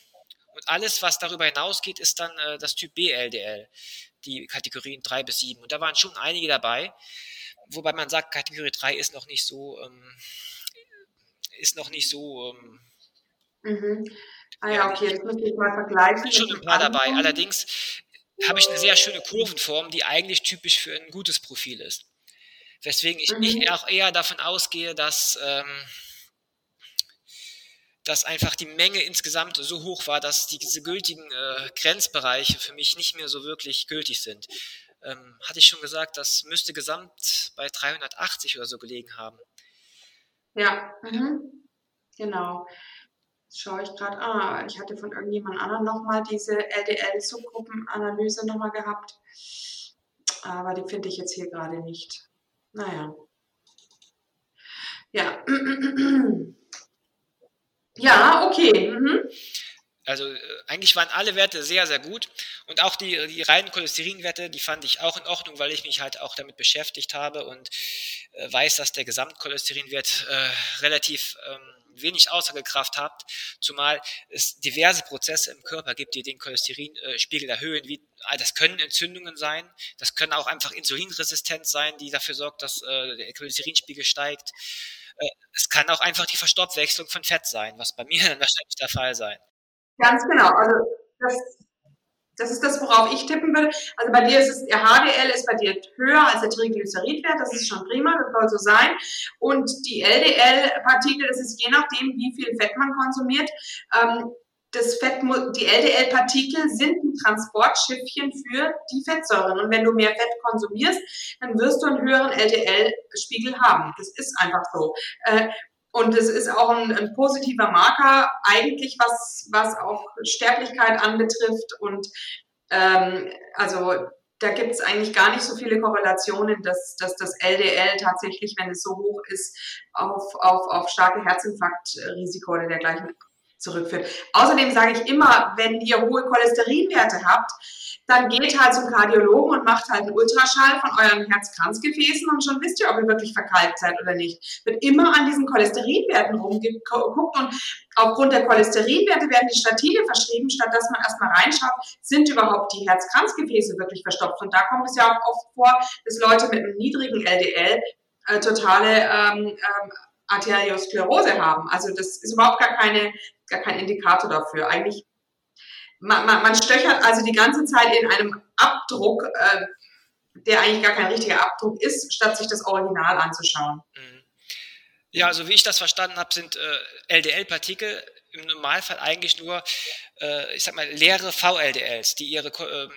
Und alles, was darüber hinausgeht, ist dann äh, das Typ B LDL, die Kategorien 3 bis 7. Und da waren schon einige dabei wobei man sagt, Kategorie 3 ist noch nicht so, ähm, ist noch nicht so. Ähm, mhm. Ah ja, okay, jetzt muss ich mal vergleichen. sind schon ein paar dabei. Allerdings habe ich eine sehr schöne Kurvenform, die eigentlich typisch für ein gutes Profil ist. Weswegen ich, mhm. ich auch eher davon ausgehe, dass, ähm, dass einfach die Menge insgesamt so hoch war, dass diese gültigen äh, Grenzbereiche für mich nicht mehr so wirklich gültig sind ähm, hatte ich schon gesagt, das müsste gesamt bei 380 oder so gelegen haben. Ja, mhm. genau. Jetzt schaue ich gerade, ah, ich hatte von irgendjemand anderem nochmal diese LDL-Subgruppenanalyse nochmal gehabt, aber die finde ich jetzt hier gerade nicht. Naja. Ja. ja, okay. Mhm. Also äh, eigentlich waren alle Werte sehr, sehr gut. Und auch die, die reinen Cholesterinwerte, die fand ich auch in Ordnung, weil ich mich halt auch damit beschäftigt habe und äh, weiß, dass der Gesamtcholesterinwert äh, relativ ähm, wenig Aussagekraft hat, zumal es diverse Prozesse im Körper gibt, die den Cholesterinspiegel erhöhen. Wie, ah, das können Entzündungen sein, das können auch einfach Insulinresistenz sein, die dafür sorgt, dass äh, der Cholesterinspiegel steigt. Äh, es kann auch einfach die Verstoffwechslung von Fett sein, was bei mir dann wahrscheinlich der Fall sein. Ganz genau. Also das, das ist das, worauf ich tippen würde. Also bei dir ist es, der HDL ist bei dir höher als der Triglyceridwert, das ist schon prima, das soll so sein. Und die LDL-Partikel, das ist je nachdem, wie viel Fett man konsumiert. Ähm, das Fett, die LDL-Partikel sind ein Transportschiffchen für die Fettsäuren. Und wenn du mehr Fett konsumierst, dann wirst du einen höheren LDL-Spiegel haben. Das ist einfach so. Äh, und es ist auch ein, ein, positiver Marker, eigentlich was, was auch Sterblichkeit anbetrifft. Und ähm, also da gibt es eigentlich gar nicht so viele Korrelationen, dass, dass das LDL tatsächlich, wenn es so hoch ist, auf, auf, auf starke Herzinfarktrisiko oder dergleichen zurückführt. Außerdem sage ich immer, wenn ihr hohe Cholesterinwerte habt, dann geht halt zum Kardiologen und macht halt einen Ultraschall von euren Herzkranzgefäßen und schon wisst ihr, ob ihr wirklich verkalkt seid oder nicht. Wird immer an diesen Cholesterinwerten rumgeguckt und aufgrund der Cholesterinwerte werden die Statine verschrieben, statt dass man erstmal reinschaut, sind überhaupt die Herzkranzgefäße wirklich verstopft. Und da kommt es ja auch oft vor, dass Leute mit einem niedrigen LDL äh, totale ähm, ähm, Arteriosklerose haben. Also das ist überhaupt gar keine gar kein Indikator dafür. Eigentlich, man, man, man stöchert also die ganze Zeit in einem Abdruck, äh, der eigentlich gar kein richtiger Abdruck ist, statt sich das Original anzuschauen. Mhm. Ja, also wie ich das verstanden habe, sind äh, LDL-Partikel im Normalfall eigentlich nur, äh, ich sag mal, leere VLDLs, die ihre äh,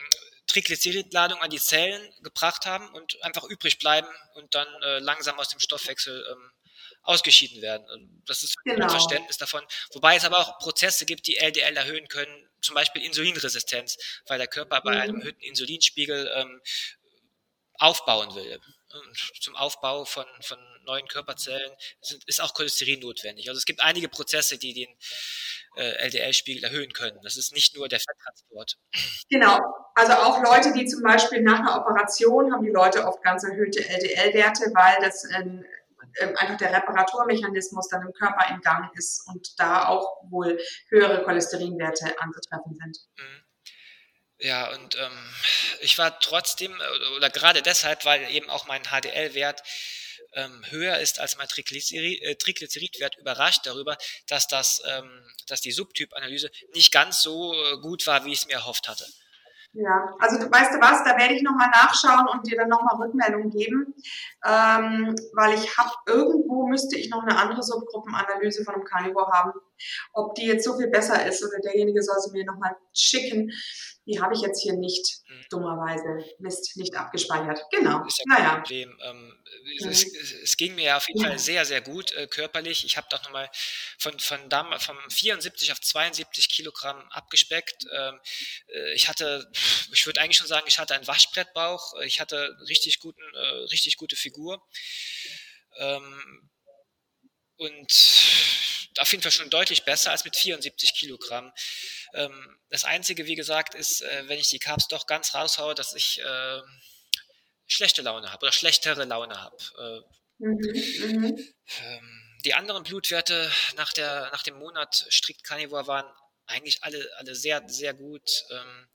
Triglyceridladung an die Zellen gebracht haben und einfach übrig bleiben und dann äh, langsam aus dem Stoffwechsel ähm, ausgeschieden werden. Das ist genau. ein Verständnis davon. Wobei es aber auch Prozesse gibt, die LDL erhöhen können, zum Beispiel Insulinresistenz, weil der Körper bei einem mhm. erhöhten Insulinspiegel ähm, aufbauen will. Und zum Aufbau von, von neuen Körperzellen sind, ist auch Cholesterin notwendig. Also es gibt einige Prozesse, die den äh, LDL-Spiegel erhöhen können. Das ist nicht nur der Fetttransport. Genau. Also auch Leute, die zum Beispiel nach einer Operation haben die Leute oft ganz erhöhte LDL-Werte, weil das ähm, einfach der Reparaturmechanismus dann im Körper in Gang ist und da auch wohl höhere Cholesterinwerte anzutreffen sind. Mhm. Ja, und ähm, ich war trotzdem, äh, oder gerade deshalb, weil eben auch mein HDL-Wert ähm, höher ist als mein äh, Triglyceridwert, überrascht darüber, dass, das, ähm, dass die Subtyp-Analyse nicht ganz so äh, gut war, wie ich es mir erhofft hatte. Ja, also weißt du was, da werde ich nochmal nachschauen und dir dann nochmal Rückmeldung geben, ähm, weil ich habe irgendwo müsste ich noch eine andere Subgruppenanalyse von einem Carnivore haben. Ob die jetzt so viel besser ist oder derjenige soll sie mir nochmal schicken. Die habe ich jetzt hier nicht, hm. dummerweise. Mist, nicht abgespeichert. Genau. Ist ja kein naja. Problem. Ähm, mhm. es, es, ging mir auf jeden ja. Fall sehr, sehr gut äh, körperlich. Ich habe doch nochmal von, von, von, von 74 auf 72 Kilogramm abgespeckt. Ähm, äh, ich hatte, ich würde eigentlich schon sagen, ich hatte einen Waschbrettbauch. Ich hatte richtig, guten, äh, richtig gute Figur. Ähm, und auf jeden Fall schon deutlich besser als mit 74 Kilogramm. Ähm, das Einzige, wie gesagt, ist, äh, wenn ich die Carbs doch ganz raushaue, dass ich äh, schlechte Laune habe oder schlechtere Laune habe. Äh, mhm, mhm. ähm, die anderen Blutwerte nach, der, nach dem Monat strikt Carnivore waren eigentlich alle, alle sehr, sehr gut. Ähm,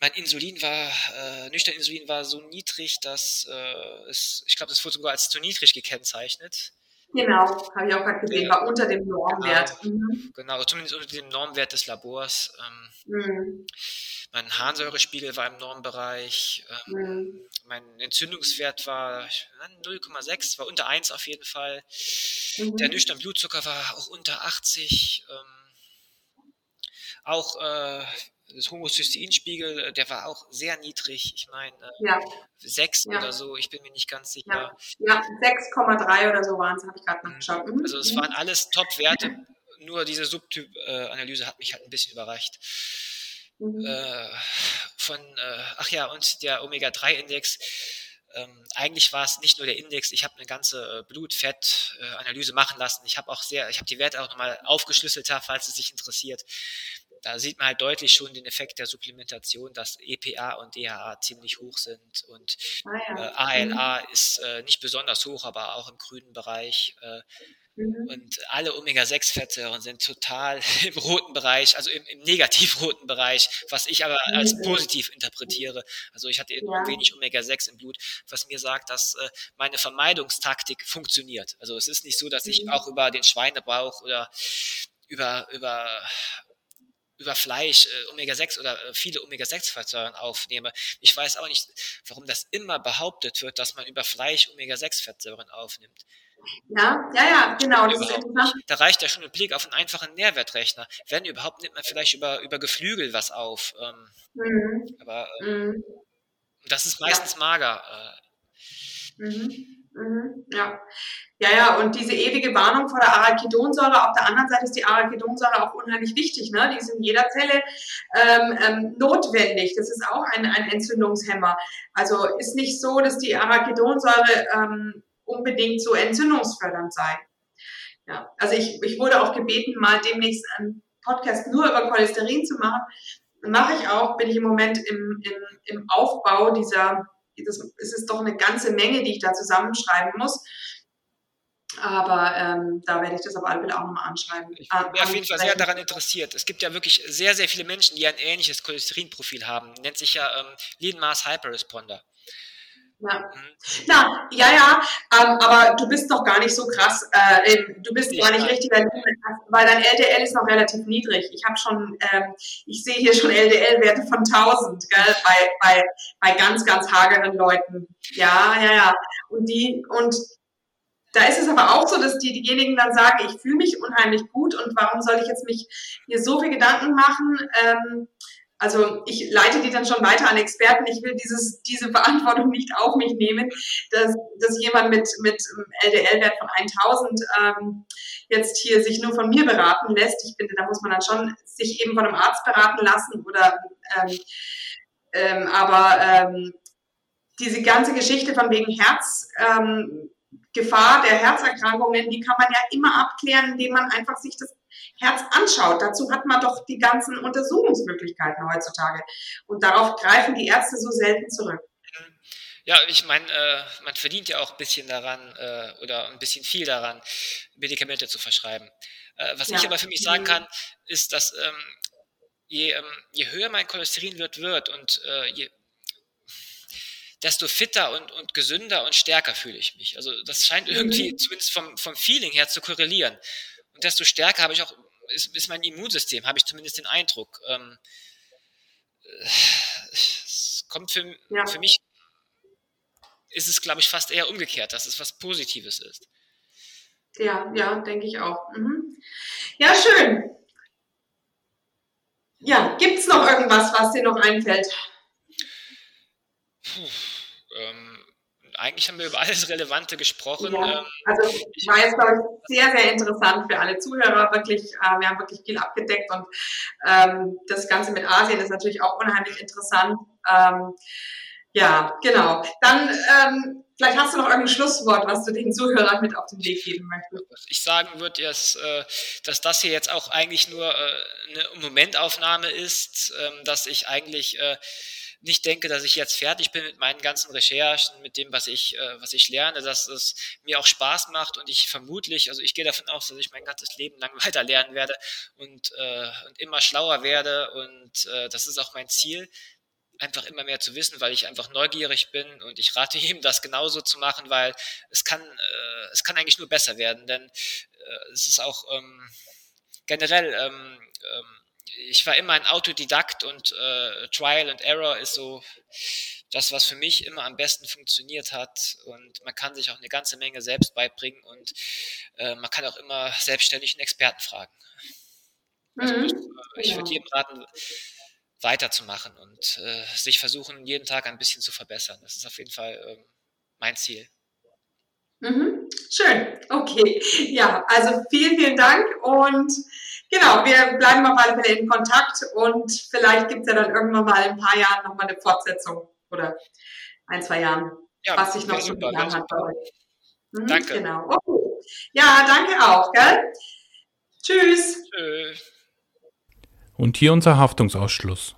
mein Insulin war, äh, nüchtern Insulin war so niedrig, dass äh, es, ich glaube, das wurde sogar als zu niedrig gekennzeichnet. Genau, habe ich auch gerade gesehen, war unter dem Normwert. Genau, mhm. genau, zumindest unter dem Normwert des Labors. Ähm, mhm. Mein Harnsäurespiegel war im Normbereich. Ähm, mhm. Mein Entzündungswert war 0,6, war unter 1 auf jeden Fall. Mhm. Der nüchtern Blutzucker war auch unter 80. Ähm, auch äh, das Homocysteinspiegel, äh, der war auch sehr niedrig. Ich meine, äh, ja. 6 ja. oder so, ich bin mir nicht ganz sicher. Ja, ja 6,3 oder so waren es, habe ich gerade nachgeschaut. Mhm. Also es waren alles Top-Werte, nur diese Subtyp-Analyse hat mich halt ein bisschen überreicht. Mhm. Äh, von, äh, ach ja, und der Omega-3-Index, ähm, eigentlich war es nicht nur der Index, ich habe eine ganze äh, Blutfett-Analyse machen lassen. Ich habe auch sehr, ich habe die Werte auch nochmal aufgeschlüsselt, falls es sich interessiert da sieht man halt deutlich schon den Effekt der Supplementation, dass EPA und DHA ziemlich hoch sind und ah, ja. äh, ALA mhm. ist äh, nicht besonders hoch, aber auch im grünen Bereich. Äh, mhm. Und alle Omega-6-Fettsäuren sind total im roten Bereich, also im, im negativ-roten Bereich, was ich aber als mhm. positiv interpretiere. Also ich hatte ja. wenig Omega-6 im Blut, was mir sagt, dass äh, meine Vermeidungstaktik funktioniert. Also es ist nicht so, dass ich mhm. auch über den Schweinebauch oder über, über über Fleisch äh, Omega-6 oder äh, viele Omega-6-Fettsäuren aufnehme. Ich weiß auch nicht, warum das immer behauptet wird, dass man über Fleisch Omega-6-Fettsäuren aufnimmt. Ja, ja, ja, genau. Interessant. Da reicht ja schon ein Blick auf einen einfachen Nährwertrechner. Wenn überhaupt, nimmt man vielleicht über, über Geflügel was auf. Ähm, mhm. Aber äh, mhm. das ist meistens ja. mager. Äh. Mhm. Mhm. Ja. Ja, ja, und diese ewige Warnung vor der Arachidonsäure, auf der anderen Seite ist die Arachidonsäure auch unheimlich wichtig. Ne? Die ist in jeder Zelle ähm, ähm, notwendig. Das ist auch ein, ein Entzündungshemmer. Also ist nicht so, dass die Arachidonsäure ähm, unbedingt so entzündungsfördernd sei. Ja, also ich, ich wurde auch gebeten, mal demnächst einen Podcast nur über Cholesterin zu machen. Mache ich auch, bin ich im Moment im, im, im Aufbau dieser, das, es ist doch eine ganze Menge, die ich da zusammenschreiben muss. Aber ähm, da werde ich das auf alle Fälle auch nochmal anschreiben. Ich bin auf jeden Fall sehr daran interessiert. Es gibt ja wirklich sehr, sehr viele Menschen, die ein ähnliches Cholesterinprofil haben. Nennt sich ja ähm, Lean Mass Hyperresponder. Ja. Mhm. Na, ja, ja, ähm, aber du bist doch gar nicht so krass. Äh, du bist gar nicht richtig, weil dein LDL ist noch relativ niedrig. Ich habe schon, ähm, ich sehe hier schon LDL-Werte von 1000, gell, bei, bei, bei ganz, ganz hageren Leuten. Ja, ja, ja. Und die, und da ist es aber auch so, dass die, diejenigen dann sagen, ich fühle mich unheimlich gut und warum soll ich jetzt mich hier so viel Gedanken machen? Ähm, also ich leite die dann schon weiter an Experten. Ich will dieses, diese Verantwortung nicht auf mich nehmen, dass, dass jemand mit, mit LDL-Wert von 1000 ähm, jetzt hier sich nur von mir beraten lässt. Ich finde, da muss man dann schon sich eben von einem Arzt beraten lassen oder ähm, ähm, aber ähm, diese ganze Geschichte von wegen Herz, ähm, der Herzerkrankungen, die kann man ja immer abklären, indem man einfach sich das Herz anschaut. Dazu hat man doch die ganzen Untersuchungsmöglichkeiten heutzutage. Und darauf greifen die Ärzte so selten zurück. Ja, ich meine, äh, man verdient ja auch ein bisschen daran äh, oder ein bisschen viel daran, Medikamente zu verschreiben. Äh, was ja. ich aber für mich sagen kann, ist, dass ähm, je, ähm, je höher mein Cholesterinwert wird und äh, je desto fitter und, und gesünder und stärker fühle ich mich. Also das scheint irgendwie mhm. zumindest vom, vom Feeling her zu korrelieren. Und desto stärker habe ich auch, ist, ist mein Immunsystem, habe ich zumindest den Eindruck. Ähm, es kommt für, ja. für mich, ist es, glaube ich, fast eher umgekehrt, dass es was Positives ist. Ja, ja, denke ich auch. Mhm. Ja, schön. Ja, gibt es noch irgendwas, was dir noch einfällt? Puh, ähm, eigentlich haben wir über alles Relevante gesprochen. Ja, ähm, also ich war jetzt, glaube ich, sehr, sehr interessant für alle Zuhörer. Wirklich, äh, wir haben wirklich viel abgedeckt und ähm, das Ganze mit Asien ist natürlich auch unheimlich interessant. Ähm, ja, genau. Dann ähm, vielleicht hast du noch irgendein Schlusswort, was du den Zuhörern mit auf den Weg geben möchtest. Ich sagen würde, ist, äh, dass das hier jetzt auch eigentlich nur äh, eine Momentaufnahme ist, ähm, dass ich eigentlich äh, nicht denke, dass ich jetzt fertig bin mit meinen ganzen Recherchen, mit dem, was ich, äh, was ich lerne, dass es mir auch Spaß macht und ich vermutlich, also ich gehe davon aus, dass ich mein ganzes Leben lang weiter lernen werde und, äh, und immer schlauer werde und äh, das ist auch mein Ziel, einfach immer mehr zu wissen, weil ich einfach neugierig bin und ich rate jedem, das genauso zu machen, weil es kann, äh, es kann eigentlich nur besser werden, denn äh, es ist auch ähm, generell ähm, ähm, ich war immer ein Autodidakt und äh, Trial and Error ist so das, was für mich immer am besten funktioniert hat. Und man kann sich auch eine ganze Menge selbst beibringen und äh, man kann auch immer selbstständig einen Experten fragen. Also mhm. ich, äh, ich würde jedem raten, weiterzumachen und äh, sich versuchen, jeden Tag ein bisschen zu verbessern. Das ist auf jeden Fall äh, mein Ziel. Mhm. Schön. Okay. Ja, also vielen, vielen Dank und Genau, wir bleiben auf alle Fälle in Kontakt und vielleicht gibt es ja dann irgendwann mal in ein paar Jahren nochmal eine Fortsetzung oder ein, zwei Jahren, ja, was sich noch so getan hat bei euch. Mhm, danke. Genau. Okay. Ja, danke auch, gell? Tschüss. Tschüss. Und hier unser Haftungsausschluss.